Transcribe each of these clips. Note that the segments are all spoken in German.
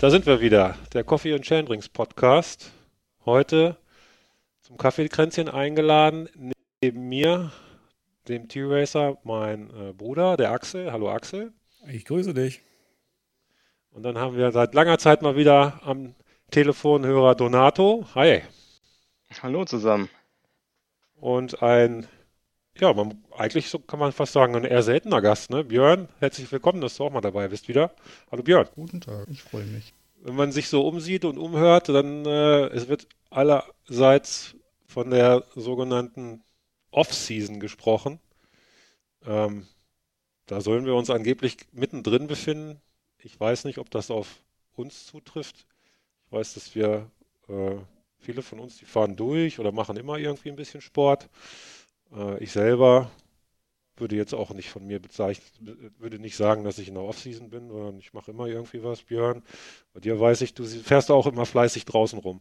Da sind wir wieder, der Coffee and Chain Podcast. Heute zum Kaffeekränzchen eingeladen. Neben mir, dem T-Racer, mein äh, Bruder, der Axel. Hallo Axel. Ich grüße dich. Und dann haben wir seit langer Zeit mal wieder am Telefonhörer Donato. Hi. Hallo zusammen. Und ein, ja, man, eigentlich so kann man fast sagen, ein eher seltener Gast, ne? Björn, herzlich willkommen, dass du auch mal dabei bist wieder. Hallo Björn. Guten Tag, ich freue mich. Wenn man sich so umsieht und umhört, dann äh, es wird allerseits von der sogenannten Off-Season gesprochen. Ähm, da sollen wir uns angeblich mittendrin befinden. Ich weiß nicht, ob das auf uns zutrifft. Ich weiß, dass wir äh, Viele von uns, die fahren durch oder machen immer irgendwie ein bisschen Sport. Äh, ich selber würde jetzt auch nicht von mir bezeichnen, würde nicht sagen, dass ich in der Offseason bin, sondern ich mache immer irgendwie was, Björn. Bei dir weiß ich, du fährst auch immer fleißig draußen rum.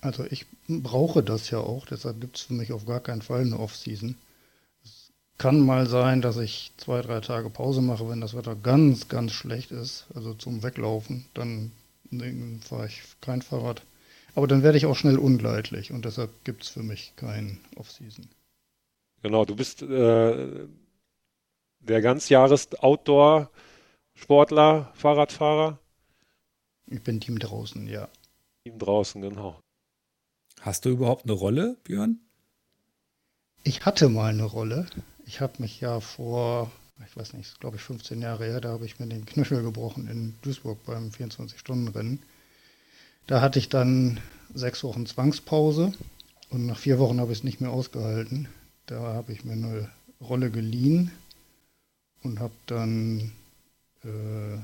Also ich brauche das ja auch, deshalb gibt es für mich auf gar keinen Fall eine Offseason. Es kann mal sein, dass ich zwei, drei Tage Pause mache, wenn das Wetter ganz, ganz schlecht ist, also zum Weglaufen, dann fahre ich kein Fahrrad. Aber dann werde ich auch schnell unleidlich und deshalb gibt es für mich kein Off-Season. Genau, du bist äh, der Ganzjahres-Outdoor-Sportler, Fahrradfahrer. Ich bin Team draußen, ja. Team draußen, genau. Hast du überhaupt eine Rolle, Björn? Ich hatte mal eine Rolle. Ich habe mich ja vor, ich weiß nicht, glaube ich 15 Jahre her, da habe ich mir den Knöchel gebrochen in Duisburg beim 24-Stunden-Rennen. Da hatte ich dann sechs Wochen Zwangspause und nach vier Wochen habe ich es nicht mehr ausgehalten. Da habe ich mir eine Rolle geliehen und habe dann äh,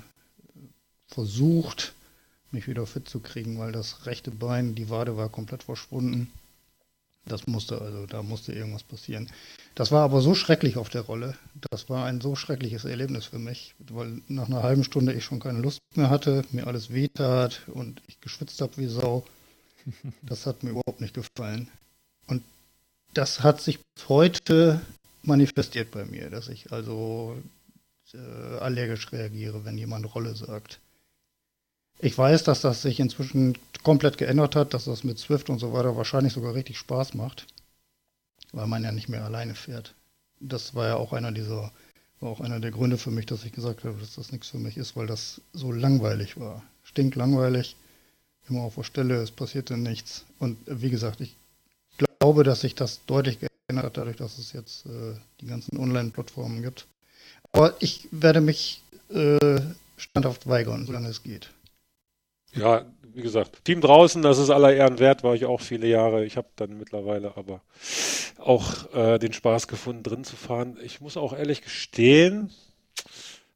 versucht, mich wieder fit zu kriegen, weil das rechte Bein, die Wade war komplett verschwunden. Das musste also, da musste irgendwas passieren. Das war aber so schrecklich auf der Rolle. Das war ein so schreckliches Erlebnis für mich, weil nach einer halben Stunde ich schon keine Lust mehr hatte, mir alles wehtat und ich geschwitzt habe wie Sau. Das hat mir überhaupt nicht gefallen. Und das hat sich heute manifestiert bei mir, dass ich also äh, allergisch reagiere, wenn jemand Rolle sagt. Ich weiß, dass das sich inzwischen komplett geändert hat, dass das mit Swift und so weiter wahrscheinlich sogar richtig Spaß macht, weil man ja nicht mehr alleine fährt. Das war ja auch einer dieser, war auch einer der Gründe für mich, dass ich gesagt habe, dass das nichts für mich ist, weil das so langweilig war. Stinklangweilig, immer auf der Stelle, es passierte nichts. Und wie gesagt, ich glaube, dass sich das deutlich geändert hat, dadurch, dass es jetzt äh, die ganzen Online-Plattformen gibt. Aber ich werde mich äh, standhaft weigern, solange es geht. Ja, wie gesagt, Team draußen, das ist aller Ehren wert, war ich auch viele Jahre. Ich habe dann mittlerweile aber auch äh, den Spaß gefunden, drin zu fahren. Ich muss auch ehrlich gestehen,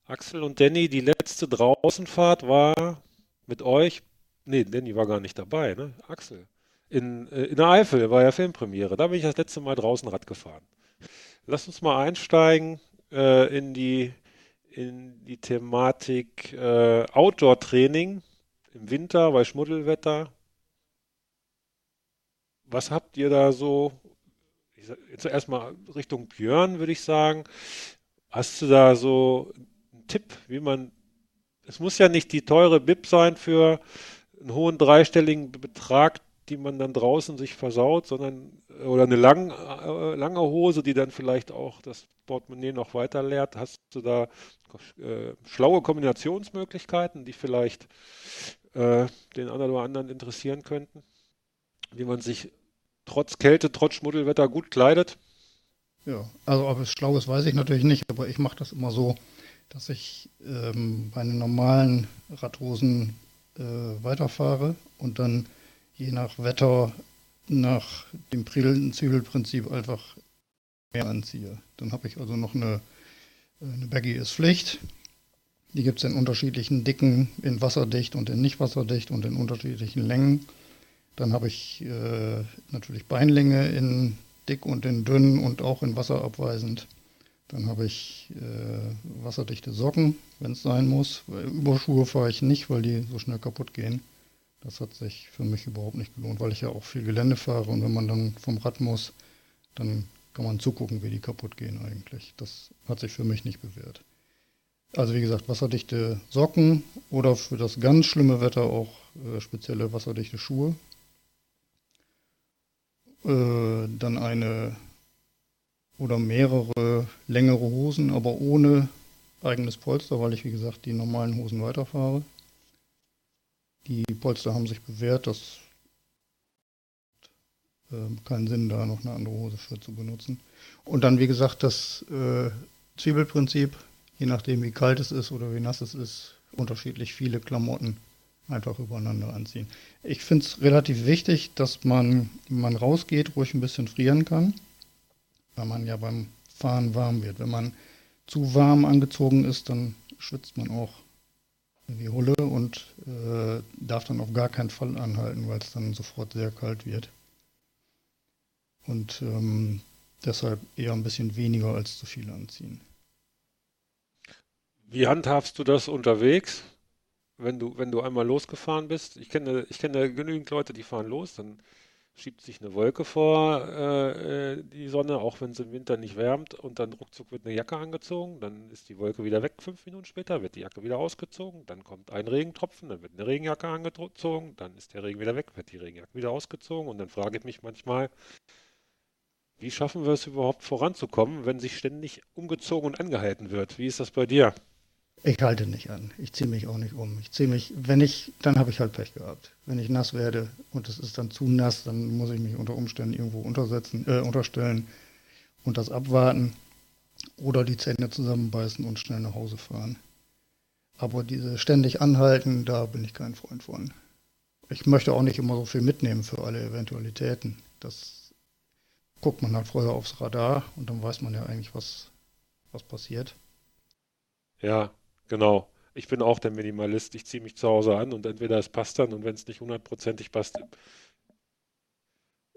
Axel und Danny, die letzte Draußenfahrt war mit euch. Nee, Danny war gar nicht dabei, ne? Axel. In, äh, in der Eifel war ja Filmpremiere. Da bin ich das letzte Mal draußen Rad gefahren. Lass uns mal einsteigen äh, in die in die Thematik äh, Outdoor-Training im Winter bei Schmuddelwetter. Was habt ihr da so? Jetzt erstmal Richtung Björn, würde ich sagen. Hast du da so einen Tipp, wie man. Es muss ja nicht die teure Bib sein für einen hohen dreistelligen Betrag, die man dann draußen sich versaut, sondern oder eine lang, äh, lange Hose, die dann vielleicht auch das Portemonnaie noch weiter leert. Hast du da äh, schlaue Kombinationsmöglichkeiten, die vielleicht äh, den einen oder anderen interessieren könnten. Wie man sich trotz Kälte, trotz Schmuddelwetter gut kleidet. Ja, also ob es schlau ist, weiß ich natürlich nicht, aber ich mache das immer so, dass ich ähm, bei den normalen Radhosen äh, weiterfahre und dann je nach Wetter nach dem Zügelprinzip einfach mehr anziehe. Dann habe ich also noch eine, eine Baggy ist Pflicht, die gibt es in unterschiedlichen Dicken, in wasserdicht und in nicht wasserdicht und in unterschiedlichen Längen. Dann habe ich äh, natürlich Beinlänge in dick und in dünn und auch in wasserabweisend. Dann habe ich äh, wasserdichte Socken, wenn es sein muss. Überschuhe fahre ich nicht, weil die so schnell kaputt gehen. Das hat sich für mich überhaupt nicht gelohnt, weil ich ja auch viel Gelände fahre und wenn man dann vom Rad muss, dann kann man zugucken, wie die kaputt gehen eigentlich. Das hat sich für mich nicht bewährt. Also wie gesagt, wasserdichte Socken oder für das ganz schlimme Wetter auch äh, spezielle wasserdichte Schuhe. Äh, dann eine oder mehrere längere Hosen, aber ohne eigenes Polster, weil ich wie gesagt die normalen Hosen weiterfahre. Die Polster haben sich bewährt, das äh, keinen Sinn, da noch eine andere Hose für zu benutzen. Und dann, wie gesagt, das äh, Zwiebelprinzip, je nachdem wie kalt es ist oder wie nass es ist, unterschiedlich viele Klamotten einfach übereinander anziehen. Ich finde es relativ wichtig, dass man, wenn man rausgeht, ruhig ein bisschen frieren kann, weil man ja beim Fahren warm wird. Wenn man zu warm angezogen ist, dann schwitzt man auch wie Hulle und äh, darf dann auf gar keinen Fall anhalten, weil es dann sofort sehr kalt wird. Und ähm, deshalb eher ein bisschen weniger als zu viel anziehen. Wie handhabst du das unterwegs, wenn du, wenn du einmal losgefahren bist? Ich kenne, ich kenne genügend Leute, die fahren los, dann schiebt sich eine Wolke vor äh, äh, die Sonne, auch wenn es im Winter nicht wärmt, und dann ruckzuck wird eine Jacke angezogen, dann ist die Wolke wieder weg, fünf Minuten später wird die Jacke wieder ausgezogen, dann kommt ein Regentropfen, dann wird eine Regenjacke angezogen, dann ist der Regen wieder weg, wird die Regenjacke wieder ausgezogen und dann frage ich mich manchmal, wie schaffen wir es überhaupt voranzukommen, wenn sich ständig umgezogen und angehalten wird? Wie ist das bei dir? Ich halte nicht an. Ich ziehe mich auch nicht um. Ich ziehe mich, wenn ich, dann habe ich halt Pech gehabt. Wenn ich nass werde und es ist dann zu nass, dann muss ich mich unter Umständen irgendwo untersetzen, äh, unterstellen und das abwarten oder die Zähne zusammenbeißen und schnell nach Hause fahren. Aber diese ständig anhalten, da bin ich kein Freund von. Ich möchte auch nicht immer so viel mitnehmen für alle Eventualitäten. Das guckt man halt vorher aufs Radar und dann weiß man ja eigentlich, was, was passiert. Ja, genau. Ich bin auch der Minimalist. Ich ziehe mich zu Hause an und entweder es passt dann und wenn es nicht hundertprozentig passt,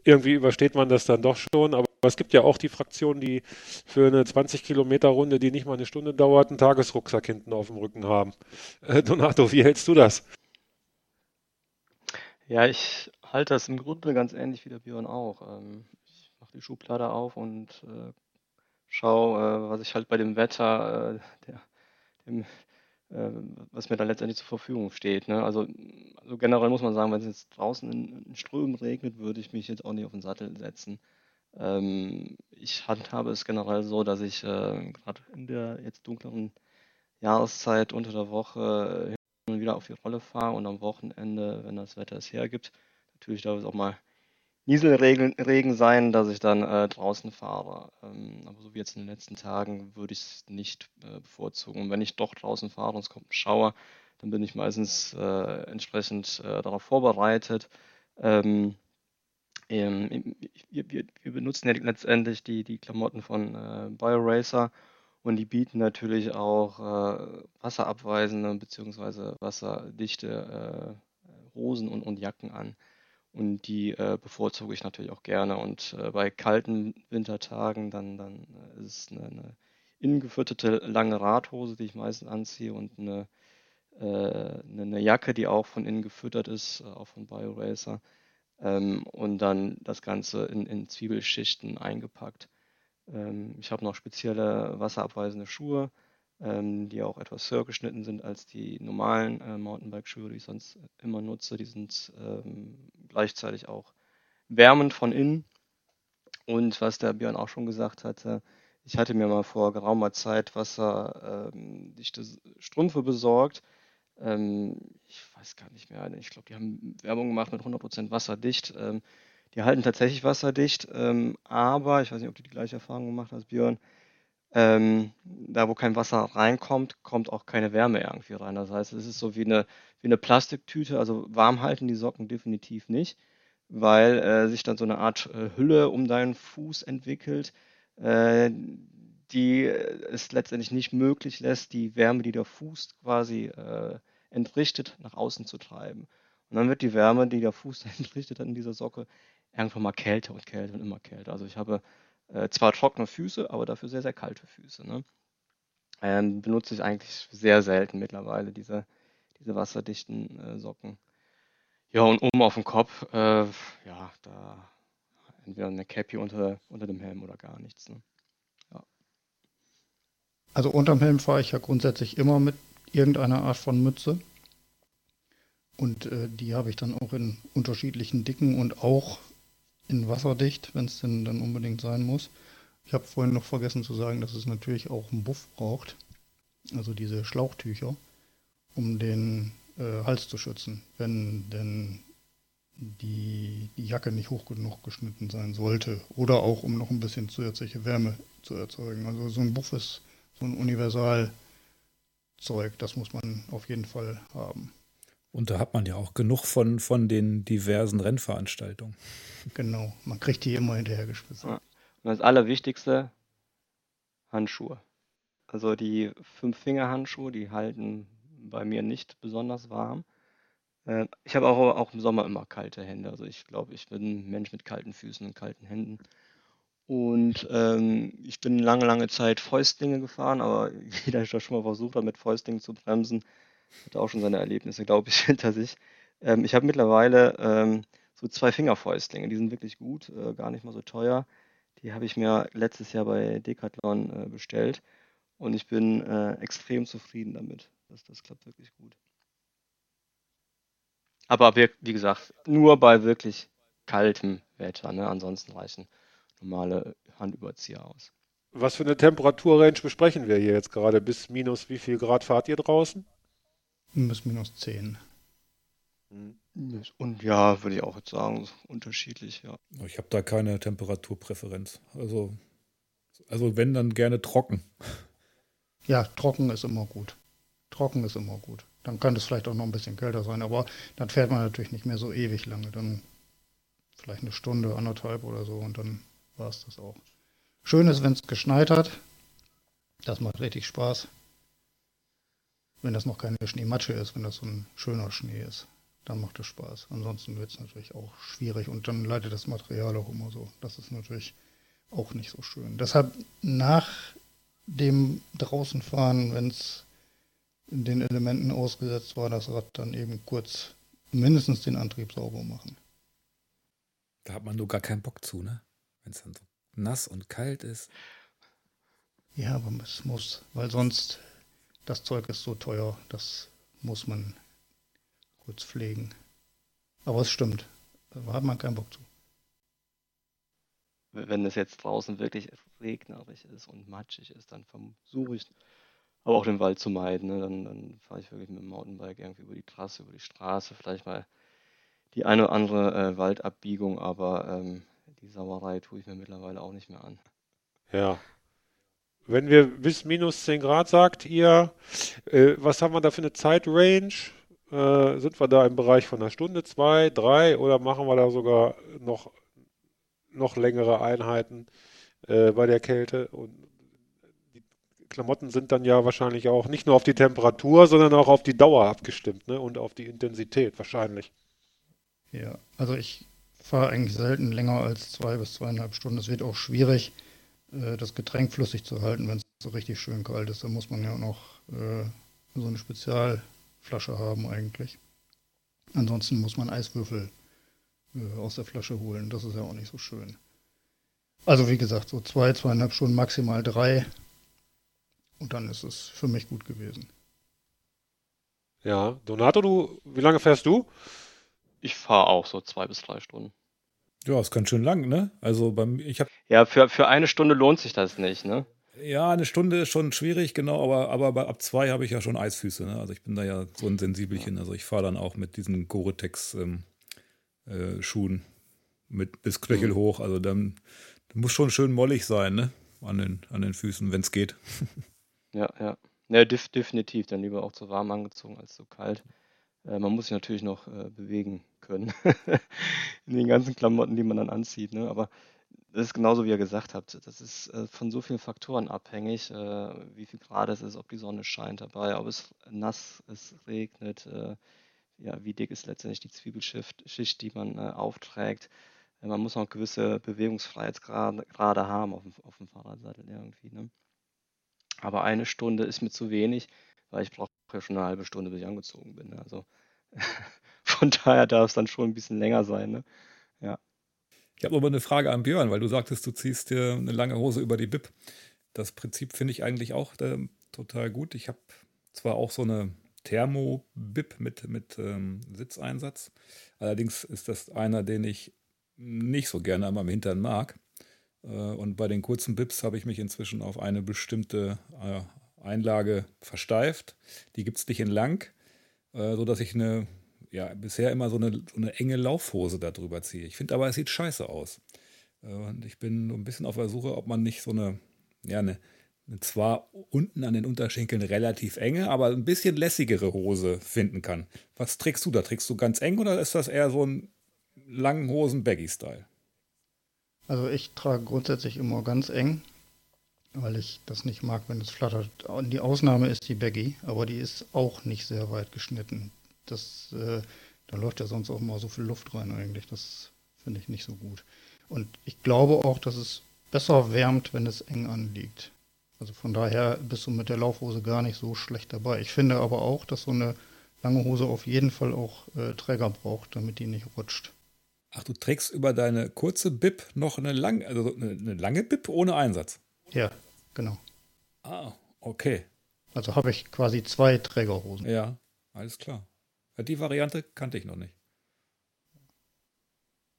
irgendwie übersteht man das dann doch schon. Aber es gibt ja auch die Fraktionen, die für eine 20 Kilometer Runde, die nicht mal eine Stunde dauert, einen Tagesrucksack hinten auf dem Rücken haben. Äh, Donato, wie hältst du das? Ja, ich halte das im Grunde ganz ähnlich wie der Björn auch. Ähm, mache die Schublade auf und äh, schaue, äh, was ich halt bei dem Wetter, äh, der, dem, äh, was mir dann letztendlich zur Verfügung steht. Ne? Also, also generell muss man sagen, wenn es jetzt draußen in, in Strömen regnet, würde ich mich jetzt auch nicht auf den Sattel setzen. Ähm, ich handhabe es generell so, dass ich äh, gerade in der jetzt dunkleren Jahreszeit unter der Woche hin und wieder auf die Rolle fahre und am Wochenende, wenn das Wetter es hergibt, natürlich darf es auch mal Nieselregen sein, dass ich dann äh, draußen fahre. Ähm, aber so wie jetzt in den letzten Tagen würde ich es nicht äh, bevorzugen. Und wenn ich doch draußen fahre und es kommt ein Schauer, dann bin ich meistens äh, entsprechend äh, darauf vorbereitet. Ähm, ähm, wir, wir, wir, benutzen ja letztendlich die, die Klamotten von äh, BioRacer und die bieten natürlich auch äh, wasserabweisende bzw. wasserdichte Hosen und, und Jacken an. Und die äh, bevorzuge ich natürlich auch gerne. Und äh, bei kalten Wintertagen dann, dann äh, ist es eine, eine innengefütterte lange Radhose, die ich meistens anziehe und eine, äh, eine Jacke, die auch von innen gefüttert ist, äh, auch von BioRacer. Ähm, und dann das Ganze in, in Zwiebelschichten eingepackt. Ähm, ich habe noch spezielle wasserabweisende Schuhe ähm, die auch etwas höher geschnitten sind als die normalen äh, Mountainbike-Schuhe, die ich sonst immer nutze. Die sind ähm, gleichzeitig auch wärmend von innen. Und was der Björn auch schon gesagt hatte, ich hatte mir mal vor geraumer Zeit wasserdichte ähm, Strümpfe besorgt. Ähm, ich weiß gar nicht mehr, ich glaube, die haben Werbung gemacht mit 100% wasserdicht. Ähm, die halten tatsächlich wasserdicht, ähm, aber ich weiß nicht, ob du die gleiche Erfahrung gemacht hast, Björn ähm, da wo kein Wasser reinkommt, kommt auch keine Wärme irgendwie rein. Das heißt, es ist so wie eine, wie eine Plastiktüte, also warm halten die Socken definitiv nicht, weil äh, sich dann so eine Art äh, Hülle um deinen Fuß entwickelt, äh, die es letztendlich nicht möglich lässt, die Wärme, die der Fuß quasi äh, entrichtet, nach außen zu treiben. Und dann wird die Wärme, die der Fuß entrichtet hat in dieser Socke, irgendwann mal kälter und kälter und immer kälter. Also ich habe äh, zwar trockene Füße, aber dafür sehr, sehr kalte Füße. Ne? Ähm, benutze ich eigentlich sehr selten mittlerweile, diese, diese wasserdichten äh, Socken. Ja, und oben auf dem Kopf, äh, ja, da entweder eine Cappy unter, unter dem Helm oder gar nichts. Ne? Ja. Also unterm Helm fahre ich ja grundsätzlich immer mit irgendeiner Art von Mütze. Und äh, die habe ich dann auch in unterschiedlichen Dicken und auch in wasserdicht, wenn es denn dann unbedingt sein muss. Ich habe vorhin noch vergessen zu sagen, dass es natürlich auch einen Buff braucht. Also diese Schlauchtücher, um den äh, Hals zu schützen, wenn denn die, die Jacke nicht hoch genug geschnitten sein sollte. Oder auch um noch ein bisschen zusätzliche Wärme zu erzeugen. Also so ein Buff ist so ein Universalzeug, das muss man auf jeden Fall haben. Und da hat man ja auch genug von, von den diversen Rennveranstaltungen. Genau, man kriegt die immer hinterhergespitzt. Ja. Und das Allerwichtigste, Handschuhe. Also die Fünf-Finger-Handschuhe, die halten bei mir nicht besonders warm. Äh, ich habe auch, auch im Sommer immer kalte Hände. Also ich glaube, ich bin ein Mensch mit kalten Füßen und kalten Händen. Und ähm, ich bin lange, lange Zeit Fäustlinge gefahren, aber jeder, der schon mal versucht hat, mit Fäustlingen zu bremsen, hat auch schon seine Erlebnisse, glaube ich, hinter sich. Ähm, ich habe mittlerweile ähm, so zwei Fingerfäustlinge, die sind wirklich gut, äh, gar nicht mal so teuer. Die habe ich mir letztes Jahr bei Decathlon äh, bestellt und ich bin äh, extrem zufrieden damit. Das, das klappt wirklich gut. Aber wie, wie gesagt, nur bei wirklich kaltem Wetter. Ne? Ansonsten reichen normale Handüberzieher aus. Was für eine Temperaturrange besprechen wir hier jetzt gerade? Bis minus wie viel Grad fahrt ihr draußen? Bis minus 10. Hm. Und ja, würde ich auch jetzt sagen, unterschiedlich, ja. Ich habe da keine Temperaturpräferenz. Also, also wenn, dann gerne trocken. Ja, trocken ist immer gut. Trocken ist immer gut. Dann kann es vielleicht auch noch ein bisschen kälter sein, aber dann fährt man natürlich nicht mehr so ewig lange. Dann vielleicht eine Stunde, anderthalb oder so und dann war es das auch. Schön ist, wenn es geschneit hat. Das macht richtig Spaß. Wenn das noch keine Schneematsche ist, wenn das so ein schöner Schnee ist, dann macht es Spaß. Ansonsten wird es natürlich auch schwierig und dann leidet das Material auch immer so. Das ist natürlich auch nicht so schön. Deshalb nach dem Draußenfahren, wenn es in den Elementen ausgesetzt war, das Rad dann eben kurz mindestens den Antrieb sauber machen. Da hat man nur gar keinen Bock zu, ne? Wenn es dann so nass und kalt ist. Ja, aber es muss, weil sonst das Zeug ist so teuer, das muss man kurz pflegen. Aber es stimmt, da hat man keinen Bock zu. Wenn es jetzt draußen wirklich regnerisch ist und matschig ist, dann versuche ich aber auch den Wald zu meiden. Ne? Dann, dann fahre ich wirklich mit dem Mountainbike irgendwie über die Trasse, über die Straße, vielleicht mal die eine oder andere äh, Waldabbiegung, aber ähm, die Sauerei tue ich mir mittlerweile auch nicht mehr an. Ja. Wenn wir bis minus 10 Grad sagt ihr, äh, was haben wir da für eine Zeitrange? Äh, sind wir da im Bereich von einer Stunde, zwei, drei oder machen wir da sogar noch, noch längere Einheiten äh, bei der Kälte? Und Klamotten sind dann ja wahrscheinlich auch nicht nur auf die Temperatur, sondern auch auf die Dauer abgestimmt ne? und auf die Intensität wahrscheinlich. Ja, also ich fahre eigentlich selten länger als zwei bis zweieinhalb Stunden. Es wird auch schwierig, äh, das Getränk flüssig zu halten, wenn es so richtig schön kalt ist. Da muss man ja noch äh, so eine Spezialflasche haben eigentlich. Ansonsten muss man Eiswürfel äh, aus der Flasche holen. Das ist ja auch nicht so schön. Also wie gesagt, so zwei, zweieinhalb Stunden, maximal drei. Und dann ist es für mich gut gewesen. Ja, Donato, du, wie lange fährst du? Ich fahre auch so zwei bis drei Stunden. Ja, ist ganz schön lang, ne? Also beim, ich habe. Ja, für, für eine Stunde lohnt sich das nicht, ne? Ja, eine Stunde ist schon schwierig, genau, aber, aber ab zwei habe ich ja schon Eisfüße, ne? Also ich bin da ja so ein Sensibelchen. Also ich fahre dann auch mit diesen Gore-Tex-Schuhen ähm, äh, mit bis Knöchel mhm. hoch. Also dann, muss schon schön mollig sein, ne? An den, an den Füßen, wenn es geht. Ja, ja. Ja, def definitiv. Dann lieber auch zu warm angezogen als zu kalt. Äh, man muss sich natürlich noch äh, bewegen können. In den ganzen Klamotten, die man dann anzieht. Ne? Aber das ist genauso, wie ihr gesagt habt. Das ist äh, von so vielen Faktoren abhängig, wie viel Grad es ist, ob die Sonne scheint dabei, ob es nass ist, regnet, ja, wie dick ist letztendlich die Zwiebelschicht, die man aufträgt. man muss auch gewisse Bewegungsfreiheitsgrade haben auf dem, auf dem Fahrradsattel irgendwie. Ne? Aber eine Stunde ist mir zu wenig, weil ich brauche ja schon eine halbe Stunde, bis ich angezogen bin. Ne? Also von daher darf es dann schon ein bisschen länger sein. Ne? Ja. Ich habe aber eine Frage an Björn, weil du sagtest, du ziehst dir eine lange Hose über die Bib. das Prinzip finde ich eigentlich auch äh, total gut. Ich habe zwar auch so eine Thermo-Bib mit, mit ähm, Sitzeinsatz. Allerdings ist das einer, den ich nicht so gerne am Hintern mag. Äh, und bei den kurzen Bips habe ich mich inzwischen auf eine bestimmte äh, Einlage versteift. Die gibt es nicht in lang, äh, sodass ich eine, ja, bisher immer so eine, so eine enge Laufhose darüber ziehe. Ich finde aber, es sieht scheiße aus. Und ich bin ein bisschen auf der Suche, ob man nicht so eine, ja, eine, eine zwar unten an den Unterschenkeln relativ enge, aber ein bisschen lässigere Hose finden kann. Was trägst du da? Trägst du ganz eng oder ist das eher so ein langen Hosen-Baggy-Style? Also ich trage grundsätzlich immer ganz eng, weil ich das nicht mag, wenn es flattert. Die Ausnahme ist die Baggy, aber die ist auch nicht sehr weit geschnitten. Das, äh, da läuft ja sonst auch mal so viel Luft rein eigentlich. Das finde ich nicht so gut. Und ich glaube auch, dass es besser wärmt, wenn es eng anliegt. Also von daher bist du mit der Laufhose gar nicht so schlecht dabei. Ich finde aber auch, dass so eine lange Hose auf jeden Fall auch äh, Träger braucht, damit die nicht rutscht. Ach, du trägst über deine kurze Bib noch eine, lang, also eine, eine lange Bib ohne Einsatz? Ja, genau. Ah, okay. Also habe ich quasi zwei Trägerhosen. Ja, alles klar. Die Variante kannte ich noch nicht.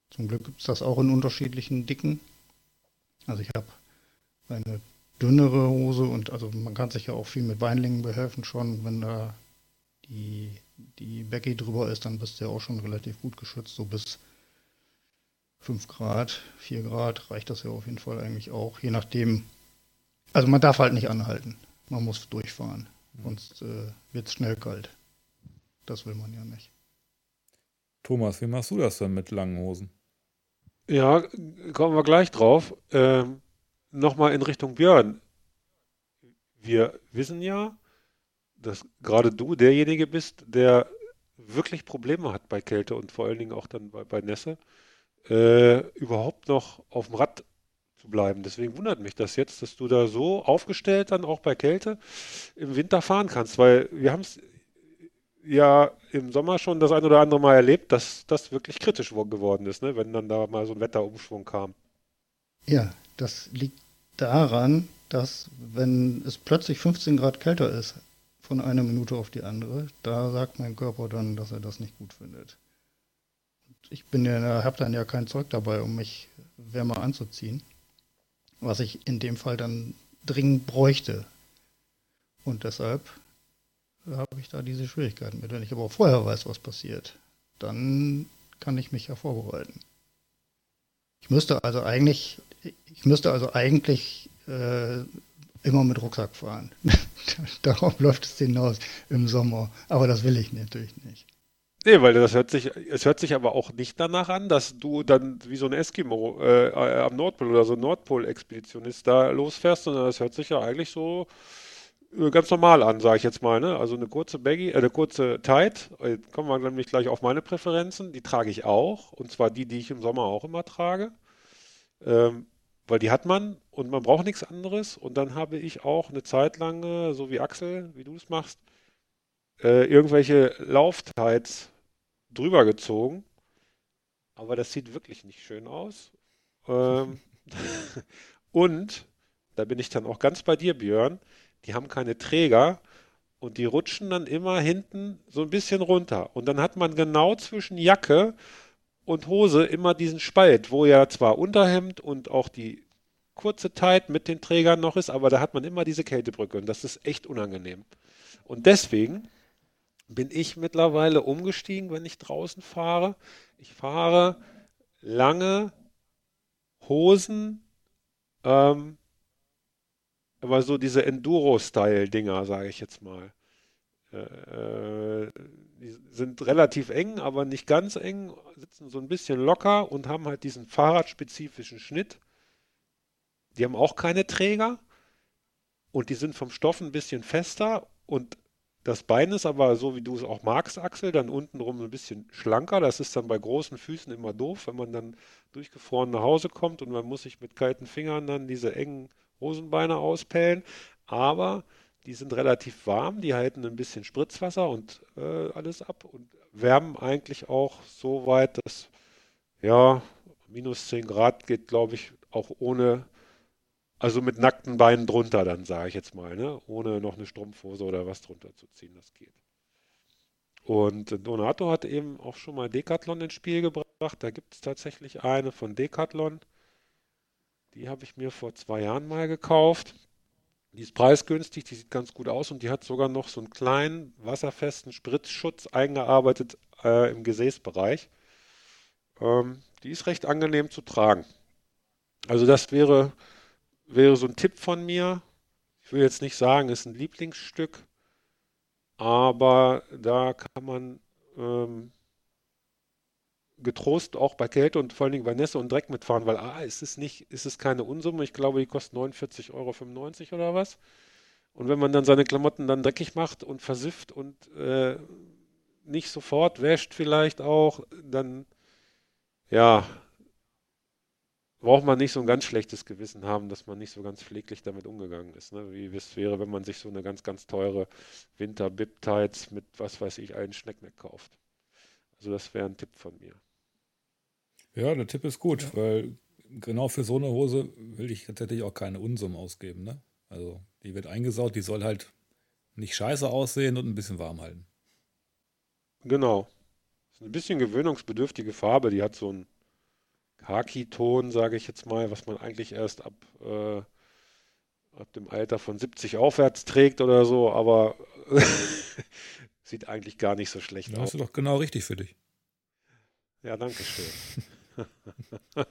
Zum Glück gibt es das auch in unterschiedlichen Dicken. Also ich habe eine dünnere Hose und also man kann sich ja auch viel mit Beinlingen behelfen schon. Wenn da die, die Becky drüber ist, dann bist du ja auch schon relativ gut geschützt, so bis 5 Grad, 4 Grad reicht das ja auf jeden Fall eigentlich auch, je nachdem. Also man darf halt nicht anhalten. Man muss durchfahren. Sonst äh, wird es schnell kalt. Das will man ja nicht. Thomas, wie machst du das denn mit langen Hosen? Ja, kommen wir gleich drauf. Ähm, Nochmal in Richtung Björn. Wir wissen ja, dass gerade du derjenige bist, der wirklich Probleme hat bei Kälte und vor allen Dingen auch dann bei, bei Nässe äh, überhaupt noch auf dem Rad zu bleiben. Deswegen wundert mich das jetzt, dass du da so aufgestellt dann auch bei Kälte im Winter fahren kannst, weil wir haben es ja im Sommer schon das ein oder andere Mal erlebt, dass das wirklich kritisch geworden ist, ne? wenn dann da mal so ein Wetterumschwung kam. Ja, das liegt daran, dass wenn es plötzlich 15 Grad kälter ist, von einer Minute auf die andere, da sagt mein Körper dann, dass er das nicht gut findet ich bin ja, habe dann ja kein Zeug dabei, um mich wärmer anzuziehen, was ich in dem Fall dann dringend bräuchte. Und deshalb habe ich da diese Schwierigkeiten mit. Wenn ich aber auch vorher weiß, was passiert, dann kann ich mich ja vorbereiten. Ich müsste also eigentlich, ich müsste also eigentlich äh, immer mit Rucksack fahren. Darauf läuft es hinaus im Sommer. Aber das will ich natürlich nicht. Nee, weil das hört sich, es hört sich aber auch nicht danach an, dass du dann wie so ein Eskimo äh, am Nordpol oder so ein Nordpol-Expeditionist da losfährst, sondern das hört sich ja eigentlich so äh, ganz normal an, sage ich jetzt mal. Ne? Also eine kurze Baggy, äh, eine kurze Tight, äh, kommen wir nämlich gleich auf meine Präferenzen, die trage ich auch, und zwar die, die ich im Sommer auch immer trage, ähm, weil die hat man und man braucht nichts anderes. Und dann habe ich auch eine Zeit lang, so wie Axel, wie du es machst, äh, irgendwelche Lauftights drüber gezogen. Aber das sieht wirklich nicht schön aus. Ähm, und da bin ich dann auch ganz bei dir, Björn. Die haben keine Träger und die rutschen dann immer hinten so ein bisschen runter. Und dann hat man genau zwischen Jacke und Hose immer diesen Spalt, wo ja zwar Unterhemd und auch die kurze Tight mit den Trägern noch ist, aber da hat man immer diese Kältebrücke und das ist echt unangenehm. Und deswegen bin ich mittlerweile umgestiegen, wenn ich draußen fahre. Ich fahre lange Hosen, ähm, aber so diese Enduro-Style-Dinger, sage ich jetzt mal. Äh, die sind relativ eng, aber nicht ganz eng, sitzen so ein bisschen locker und haben halt diesen fahrradspezifischen Schnitt. Die haben auch keine Träger und die sind vom Stoff ein bisschen fester und das Bein ist aber so, wie du es auch magst, Axel, dann untenrum ein bisschen schlanker. Das ist dann bei großen Füßen immer doof, wenn man dann durchgefroren nach Hause kommt und man muss sich mit kalten Fingern dann diese engen Hosenbeine auspellen. Aber die sind relativ warm, die halten ein bisschen Spritzwasser und äh, alles ab und wärmen eigentlich auch so weit, dass ja, minus 10 Grad geht, glaube ich, auch ohne Also mit nackten Beinen drunter, dann sage ich jetzt mal, ne? ohne noch eine Strumpfhose oder was drunter zu ziehen, das geht. Und Donato hat eben auch schon mal Decathlon ins Spiel gebracht. Da gibt es tatsächlich eine von Decathlon. Die habe ich mir vor zwei Jahren mal gekauft. Die ist preisgünstig, die sieht ganz gut aus und die hat sogar noch so einen kleinen wasserfesten Spritzschutz eingearbeitet äh, im Gesäßbereich. Ähm, die ist recht angenehm zu tragen. Also das wäre wäre so ein Tipp von mir. Ich will jetzt nicht sagen, ist ein Lieblingsstück, aber da kann man ähm, getrost auch bei Kälte und vor allen Dingen bei Nässe und Dreck mitfahren, weil A, ist es nicht, ist es keine Unsumme. Ich glaube, die kostet 49,95 Euro oder was. Und wenn man dann seine Klamotten dann dreckig macht und versifft und äh, nicht sofort wäscht vielleicht auch, dann ja, braucht man nicht so ein ganz schlechtes Gewissen haben, dass man nicht so ganz pfleglich damit umgegangen ist. Ne? Wie es wäre, wenn man sich so eine ganz, ganz teure Winter-Bib-Tights mit, was weiß ich, einen Schneckneck kauft. Also das wäre ein Tipp von mir. Ja, der Tipp ist gut, ja. weil genau für so eine Hose will ich tatsächlich auch keine Unsummen ausgeben. Ne? Also die wird eingesaut, die soll halt nicht scheiße aussehen und ein bisschen warm halten. Genau. Das ist ein bisschen gewöhnungsbedürftige Farbe, die hat so ein Khaki-Ton, sage ich jetzt mal, was man eigentlich erst ab, äh, ab dem Alter von 70 aufwärts trägt oder so, aber sieht eigentlich gar nicht so schlecht aus. Das ist doch genau richtig für dich. Ja, danke schön.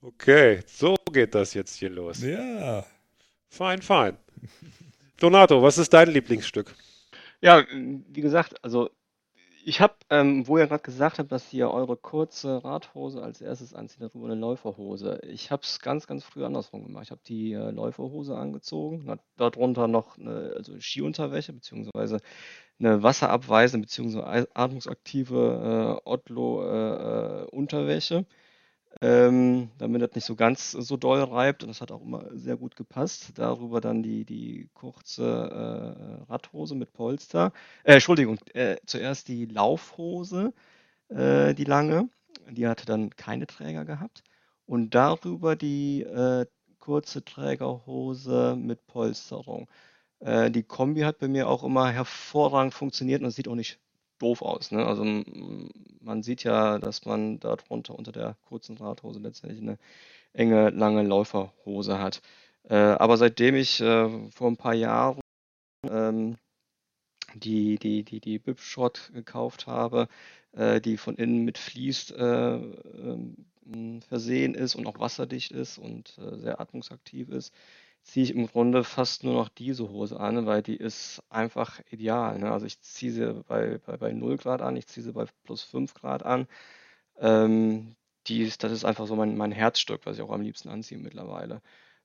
okay, so geht das jetzt hier los. Ja. Fein, fein. Donato, was ist dein Lieblingsstück? Ja, wie gesagt, also ich habe, ähm, wo ihr gerade gesagt habt, dass ihr eure kurze Radhose als erstes anzieht, darüber eine Läuferhose. Ich habe es ganz, ganz früh andersrum gemacht. Ich habe die äh, Läuferhose angezogen, darunter noch eine also Skiunterwäsche beziehungsweise eine wasserabweisende beziehungsweise atmungsaktive äh, Otlo-Unterwäsche. Äh, ähm, damit das nicht so ganz so doll reibt. Und das hat auch immer sehr gut gepasst. Darüber dann die, die kurze äh, Radhose mit Polster. Äh, Entschuldigung, äh, zuerst die Laufhose, äh, die lange. Die hatte dann keine Träger gehabt. Und darüber die äh, kurze Trägerhose mit Polsterung. Äh, die Kombi hat bei mir auch immer hervorragend funktioniert und es sieht auch nicht doof aus. Ne? Also man sieht ja, dass man darunter unter der kurzen Radhose letztendlich eine enge, lange Läuferhose hat. Äh, aber seitdem ich äh, vor ein paar Jahren ähm, die, die, die, die Bib-Shot gekauft habe, äh, die von innen mit Vlies äh, ähm, versehen ist und auch wasserdicht ist und äh, sehr atmungsaktiv ist, ziehe ich im Grunde fast nur noch diese Hose an, weil die ist einfach ideal. Ne? Also ich ziehe sie bei, bei, bei 0 Grad an, ich ziehe sie bei plus 5 Grad an. Ähm, die ist, das ist einfach so mein, mein Herzstück, was ich auch am liebsten anziehe mittlerweile.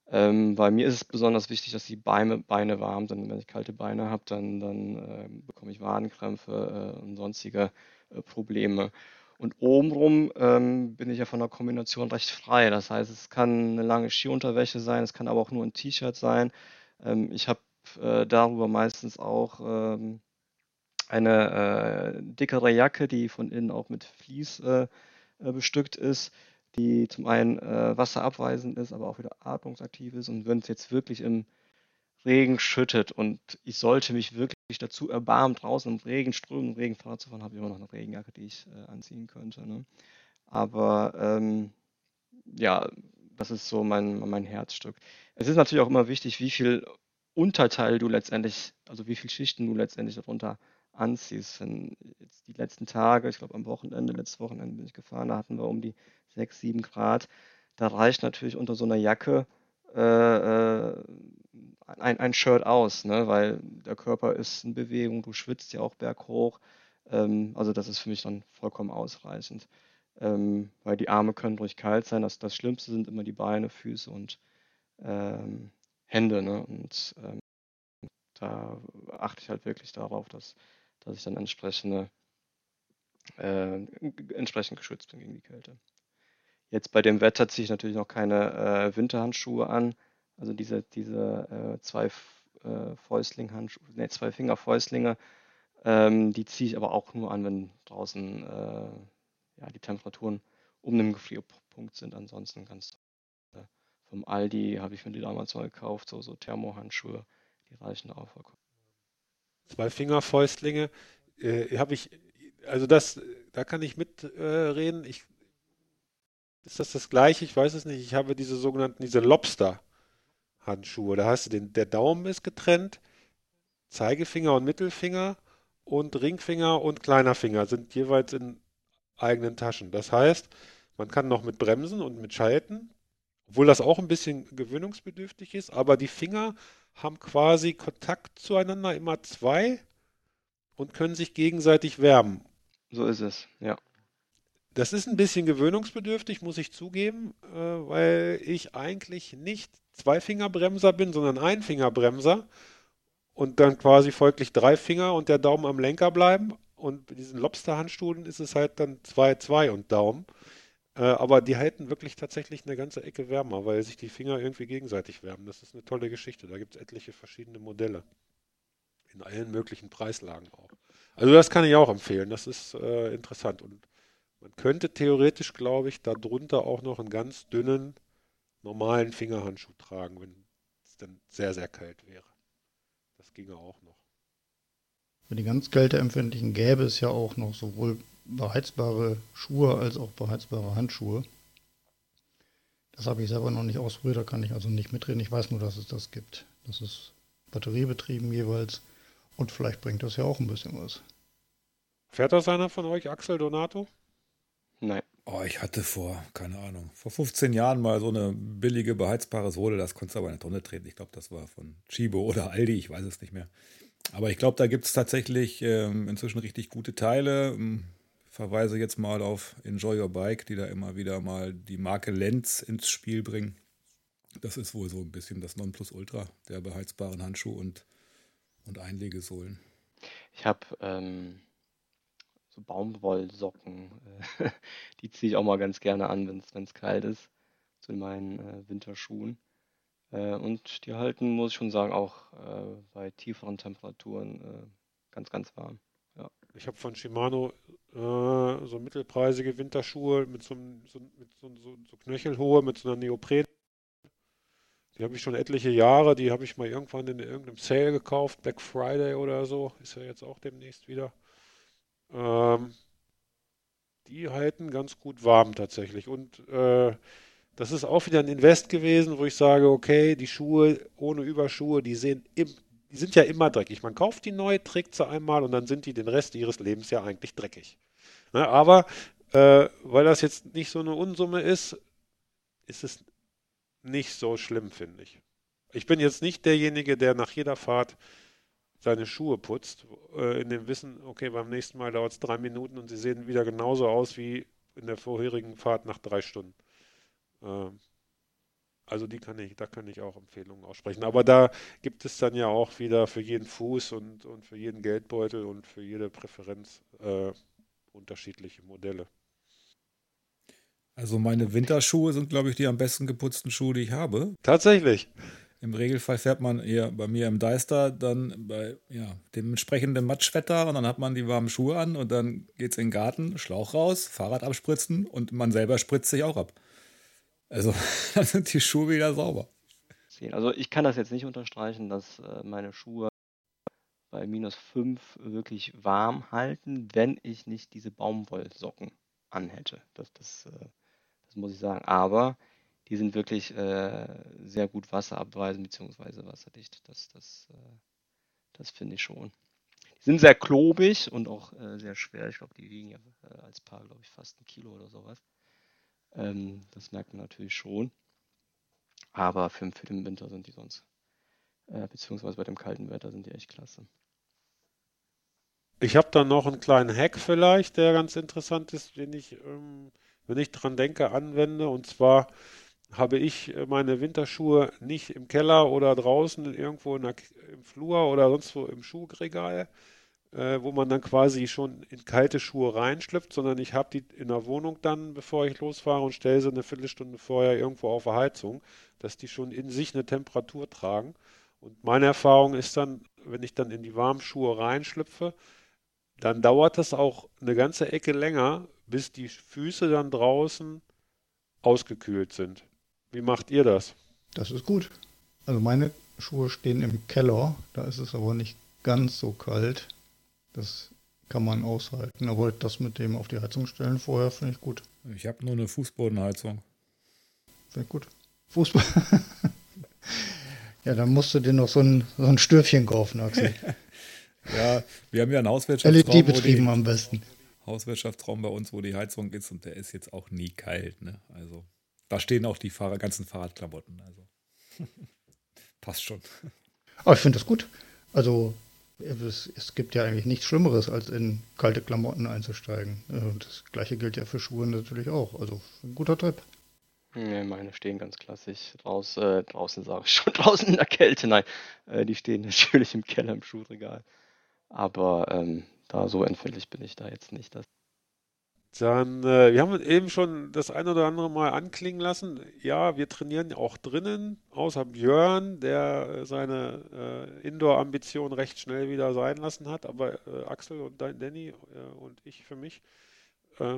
Ähm, bei mir ist es besonders wichtig, dass die Beine, Beine warm sind. Wenn ich kalte Beine habe, dann, dann äh, bekomme ich Wadenkrämpfe äh, und sonstige äh, Probleme. Und obenrum ähm, bin ich ja von der Kombination recht frei. Das heißt, es kann eine lange Skiunterwäsche sein, es kann aber auch nur ein T-Shirt sein. Ähm, ich habe äh, darüber meistens auch ähm, eine äh, dickere Jacke, die von innen auch mit Vlies äh, äh bestückt ist, die zum einen äh, wasserabweisend ist, aber auch wieder atmungsaktiv ist. Und wenn es jetzt wirklich im Regen schüttet und ich sollte mich wirklich dazu erbarmen, draußen im Regen, strömenden Regen Fahrrad zu fahren, habe ich immer noch eine Regenjacke, die ich äh, anziehen könnte. Ne? Aber ähm, ja, das ist so mein, mein Herzstück. Es ist natürlich auch immer wichtig, wie viel Unterteil du letztendlich, also wie viele Schichten du letztendlich darunter anziehst. Wenn jetzt die letzten Tage, ich glaube am Wochenende, letztes Wochenende bin ich gefahren, da hatten wir um die 6, 7 Grad. Da reicht natürlich unter so einer Jacke äh, äh ein, ein Shirt aus, ne? weil der Körper ist in Bewegung, du schwitzt ja auch berghoch. Ähm, also das ist für mich dann vollkommen ausreichend. Ähm, weil die Arme können ruhig kalt sein. Das, das Schlimmste sind immer die Beine, Füße und ähm, Hände. Ne? Und ähm, da achte ich halt wirklich darauf, dass, dass ich dann entsprechende, äh, entsprechend geschützt bin gegen die Kälte. Jetzt bei dem Wetter ziehe ich natürlich noch keine äh, Winterhandschuhe an. Also diese, diese äh, zwei äh, Fäustling-Handschuhe, ne, zwei Finger-Fäustlinge, ähm, die ziehe ich aber auch nur an, wenn draußen äh, ja, die Temperaturen um den Gefrierpunkt sind. Ansonsten kannst du vom Aldi habe ich mir die damals mal gekauft, so, so Thermohandschuhe, die reichen auch vollkommen. Zwei Fingerfäustlinge äh, habe ich, also das, da kann ich mitreden. Äh, ist das das gleiche? Ich weiß es nicht. Ich habe diese sogenannten, diese Lobster-Handschuhe. Da hast du den, der Daumen ist getrennt, Zeigefinger und Mittelfinger und Ringfinger und kleiner Finger sind jeweils in eigenen Taschen. Das heißt, man kann noch mit bremsen und mit schalten, obwohl das auch ein bisschen gewöhnungsbedürftig ist, aber die Finger haben quasi Kontakt zueinander, immer zwei und können sich gegenseitig wärmen. So ist es, ja. Das ist ein bisschen gewöhnungsbedürftig, muss ich zugeben, äh, weil ich eigentlich nicht Zweifingerbremser bin, sondern Einfingerbremser und dann quasi folglich drei Finger und der Daumen am Lenker bleiben. Und bei diesen Lobster-Handstuhlen ist es halt dann 2, 2 und Daumen. Äh, aber die halten wirklich tatsächlich eine ganze Ecke wärmer, weil sich die Finger irgendwie gegenseitig wärmen. Das ist eine tolle Geschichte. Da gibt es etliche verschiedene Modelle. In allen möglichen Preislagen auch. Also das kann ich auch empfehlen. Das ist äh, interessant. Und man könnte theoretisch, glaube ich, darunter auch noch einen ganz dünnen, normalen Fingerhandschuh tragen, wenn es dann sehr, sehr kalt wäre. Das ginge auch noch. Für die ganz kälteempfindlichen gäbe es ja auch noch sowohl beheizbare Schuhe als auch beheizbare Handschuhe. Das habe ich selber noch nicht ausprobiert, da kann ich also nicht mitreden. Ich weiß nur, dass es das gibt. Das ist batteriebetrieben jeweils und vielleicht bringt das ja auch ein bisschen was. Fährt das einer von euch, Axel Donato? Nein. Oh, ich hatte vor, keine Ahnung, vor 15 Jahren mal so eine billige beheizbare Sohle, das konntest du aber in eine Tonne treten. Ich glaube, das war von Chibo oder Aldi, ich weiß es nicht mehr. Aber ich glaube, da gibt es tatsächlich ähm, inzwischen richtig gute Teile. Ähm, verweise jetzt mal auf Enjoy Your Bike, die da immer wieder mal die Marke Lenz ins Spiel bringen. Das ist wohl so ein bisschen das Nonplusultra der beheizbaren Handschuhe und, und Einlegesohlen. Ich habe ähm, so Baumwollsocken. Äh, die ziehe ich auch mal ganz gerne an, wenn es kalt ist, zu meinen äh, Winterschuhen. Äh, und die halten, muss ich schon sagen, auch äh, bei tieferen Temperaturen äh, ganz, ganz warm. Ja. Ich habe von Shimano äh, so mittelpreisige Winterschuhe mit so, so, mit so, so, so Knöchelhohe, mit so einer Neopren. Die habe ich schon etliche Jahre. Die habe ich mal irgendwann in irgendeinem Sale gekauft, Black Friday oder so. Ist ja jetzt auch demnächst wieder. Ähm, die halten ganz gut warm tatsächlich. Und äh, das ist auch wieder ein Invest gewesen, wo ich sage, okay, die Schuhe ohne Überschuhe, die sehen im, die sind ja immer dreckig. Man kauft die neu, trägt sie einmal und dann sind die den Rest ihres Lebens ja eigentlich dreckig. Ne, aber äh, weil das jetzt nicht so eine Unsumme ist, ist es nicht so schlimm, finde ich. Ich bin jetzt nicht derjenige, der nach jeder Fahrt seine Schuhe putzt, äh, in dem Wissen, okay, beim nächsten Mal dauert es drei Minuten und sie sehen wieder genauso aus wie in der vorherigen Fahrt nach drei Stunden. Äh, also die kann ich, da kann ich auch Empfehlungen aussprechen. Aber da gibt es dann ja auch wieder für jeden Fuß und, und für jeden Geldbeutel und für jede Präferenz äh, unterschiedliche Modelle. Also meine Winterschuhe sind, glaube ich, die am besten geputzten Schuhe, die ich habe. Tatsächlich. Im Regelfall fährt man eher bei mir im Deister dann bei ja, dem entsprechenden Matschwetter und dann hat man die warmen Schuhe an und dann geht es in den Garten, Schlauch raus, Fahrrad abspritzen und man selber spritzt sich auch ab. Also dann sind die Schuhe wieder sauber. Also ich kann das jetzt nicht unterstreichen, dass äh, meine Schuhe bei minus 5 wirklich warm halten, wenn ich nicht diese Baumwollsocken anhätte. Das, das, äh, das muss ich sagen. Aber die sind wirklich äh, sehr gut wasserabweisend bzw. wasserdicht. Das, das, äh, das finde ich schon. Die sind sehr klobig und auch äh, sehr schwer. Ich glaube, die wiegen ja äh, als Paar, glaube ich, fast ein Kilo oder sowas. Ähm, das merkt man natürlich schon. Aber für, für den Winter sind die sonst, äh, beziehungsweise bei dem kalten Wetter sind die echt klasse. Ich habe da noch einen kleinen Hack vielleicht, der ganz interessant ist, den ich, ähm, wenn ich dran denke, anwende. Und zwar habe ich äh, meine Winterschuhe nicht im Keller oder draußen irgendwo der, im Flur oder sonst wo im Schuhregal, äh, wo man dann quasi schon in kalte Schuhe reinschlüpft, sondern ich habe die in der Wohnung dann, bevor ich losfahre und stelle sie eine Viertelstunde vorher irgendwo auf der Heizung, dass die schon in sich eine Temperatur tragen. Und meine Erfahrung ist dann, wenn ich dann in die warmen Schuhe reinschlüpfe, dann dauert das auch eine ganze Ecke länger, bis die Füße dann draußen ausgekühlt sind. Wie macht ihr das? Das ist gut. Also meine Schuhe stehen im Keller, da ist es aber nicht ganz so kalt. Das kann man aushalten. Aber das mit dem auf die Heizung stellen vorher finde ich gut. Ich habe nur eine Fußbodenheizung. Finde ich gut. Fußball. ja, dann musst du dir noch so ein, so ein Stürfchen kaufen, Axel. ja, wir haben ja einen Hauswirtschaftsraum. LED betrieben am besten. Hauswirtschaftsraum bei uns, wo die Heizung ist und der ist jetzt auch nie kalt. Ne? Also da stehen auch die Fahrer, ganzen Fahrradklamotten. Also passt schon. Aber ich finde das gut. Also es, es, gibt ja eigentlich nichts Schlimmeres, als in kalte Klamotten einzusteigen. Und das gleiche gilt ja für Schuhe natürlich auch. Also ein guter Trip. Nee, meine stehen ganz klassisch. Raus, äh, draußen sage ich schon, draußen in der Kälte. Nein, äh, die stehen natürlich im Keller im Schuhregal. Aber ähm, da so empfindlich bin ich da jetzt nicht. Dass dann, äh, wir haben eben schon das ein oder andere Mal anklingen lassen. Ja, wir trainieren auch drinnen, außer Björn, der seine äh, Indoor-Ambition recht schnell wieder sein lassen hat. Aber äh, Axel und Danny äh, und ich für mich, äh,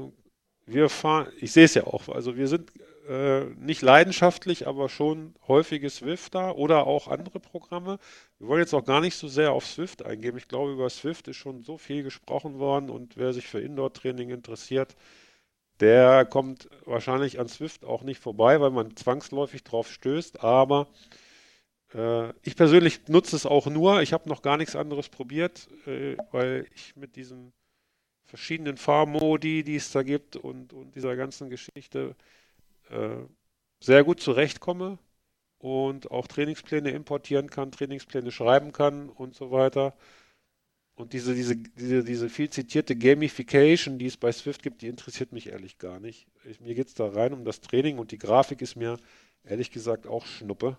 wir fahren, ich sehe es ja auch, also wir sind äh, nicht leidenschaftlich, aber schon häufige Swifter oder auch andere Programme. Wir wollen jetzt auch gar nicht so sehr auf Swift eingehen. Ich glaube, über Swift ist schon so viel gesprochen worden und wer sich für Indoor-Training interessiert, der kommt wahrscheinlich an Swift auch nicht vorbei, weil man zwangsläufig drauf stößt. Aber äh, ich persönlich nutze es auch nur. Ich habe noch gar nichts anderes probiert, äh, weil ich mit diesen verschiedenen Fahrmodi, die es da gibt und, und dieser ganzen Geschichte äh, sehr gut zurechtkomme und auch Trainingspläne importieren kann, Trainingspläne schreiben kann und so weiter. Und diese, diese, diese, diese viel zitierte Gamification, die es bei Swift gibt, die interessiert mich ehrlich gar nicht. Ich, mir geht es da rein um das Training und die Grafik ist mir ehrlich gesagt auch Schnuppe.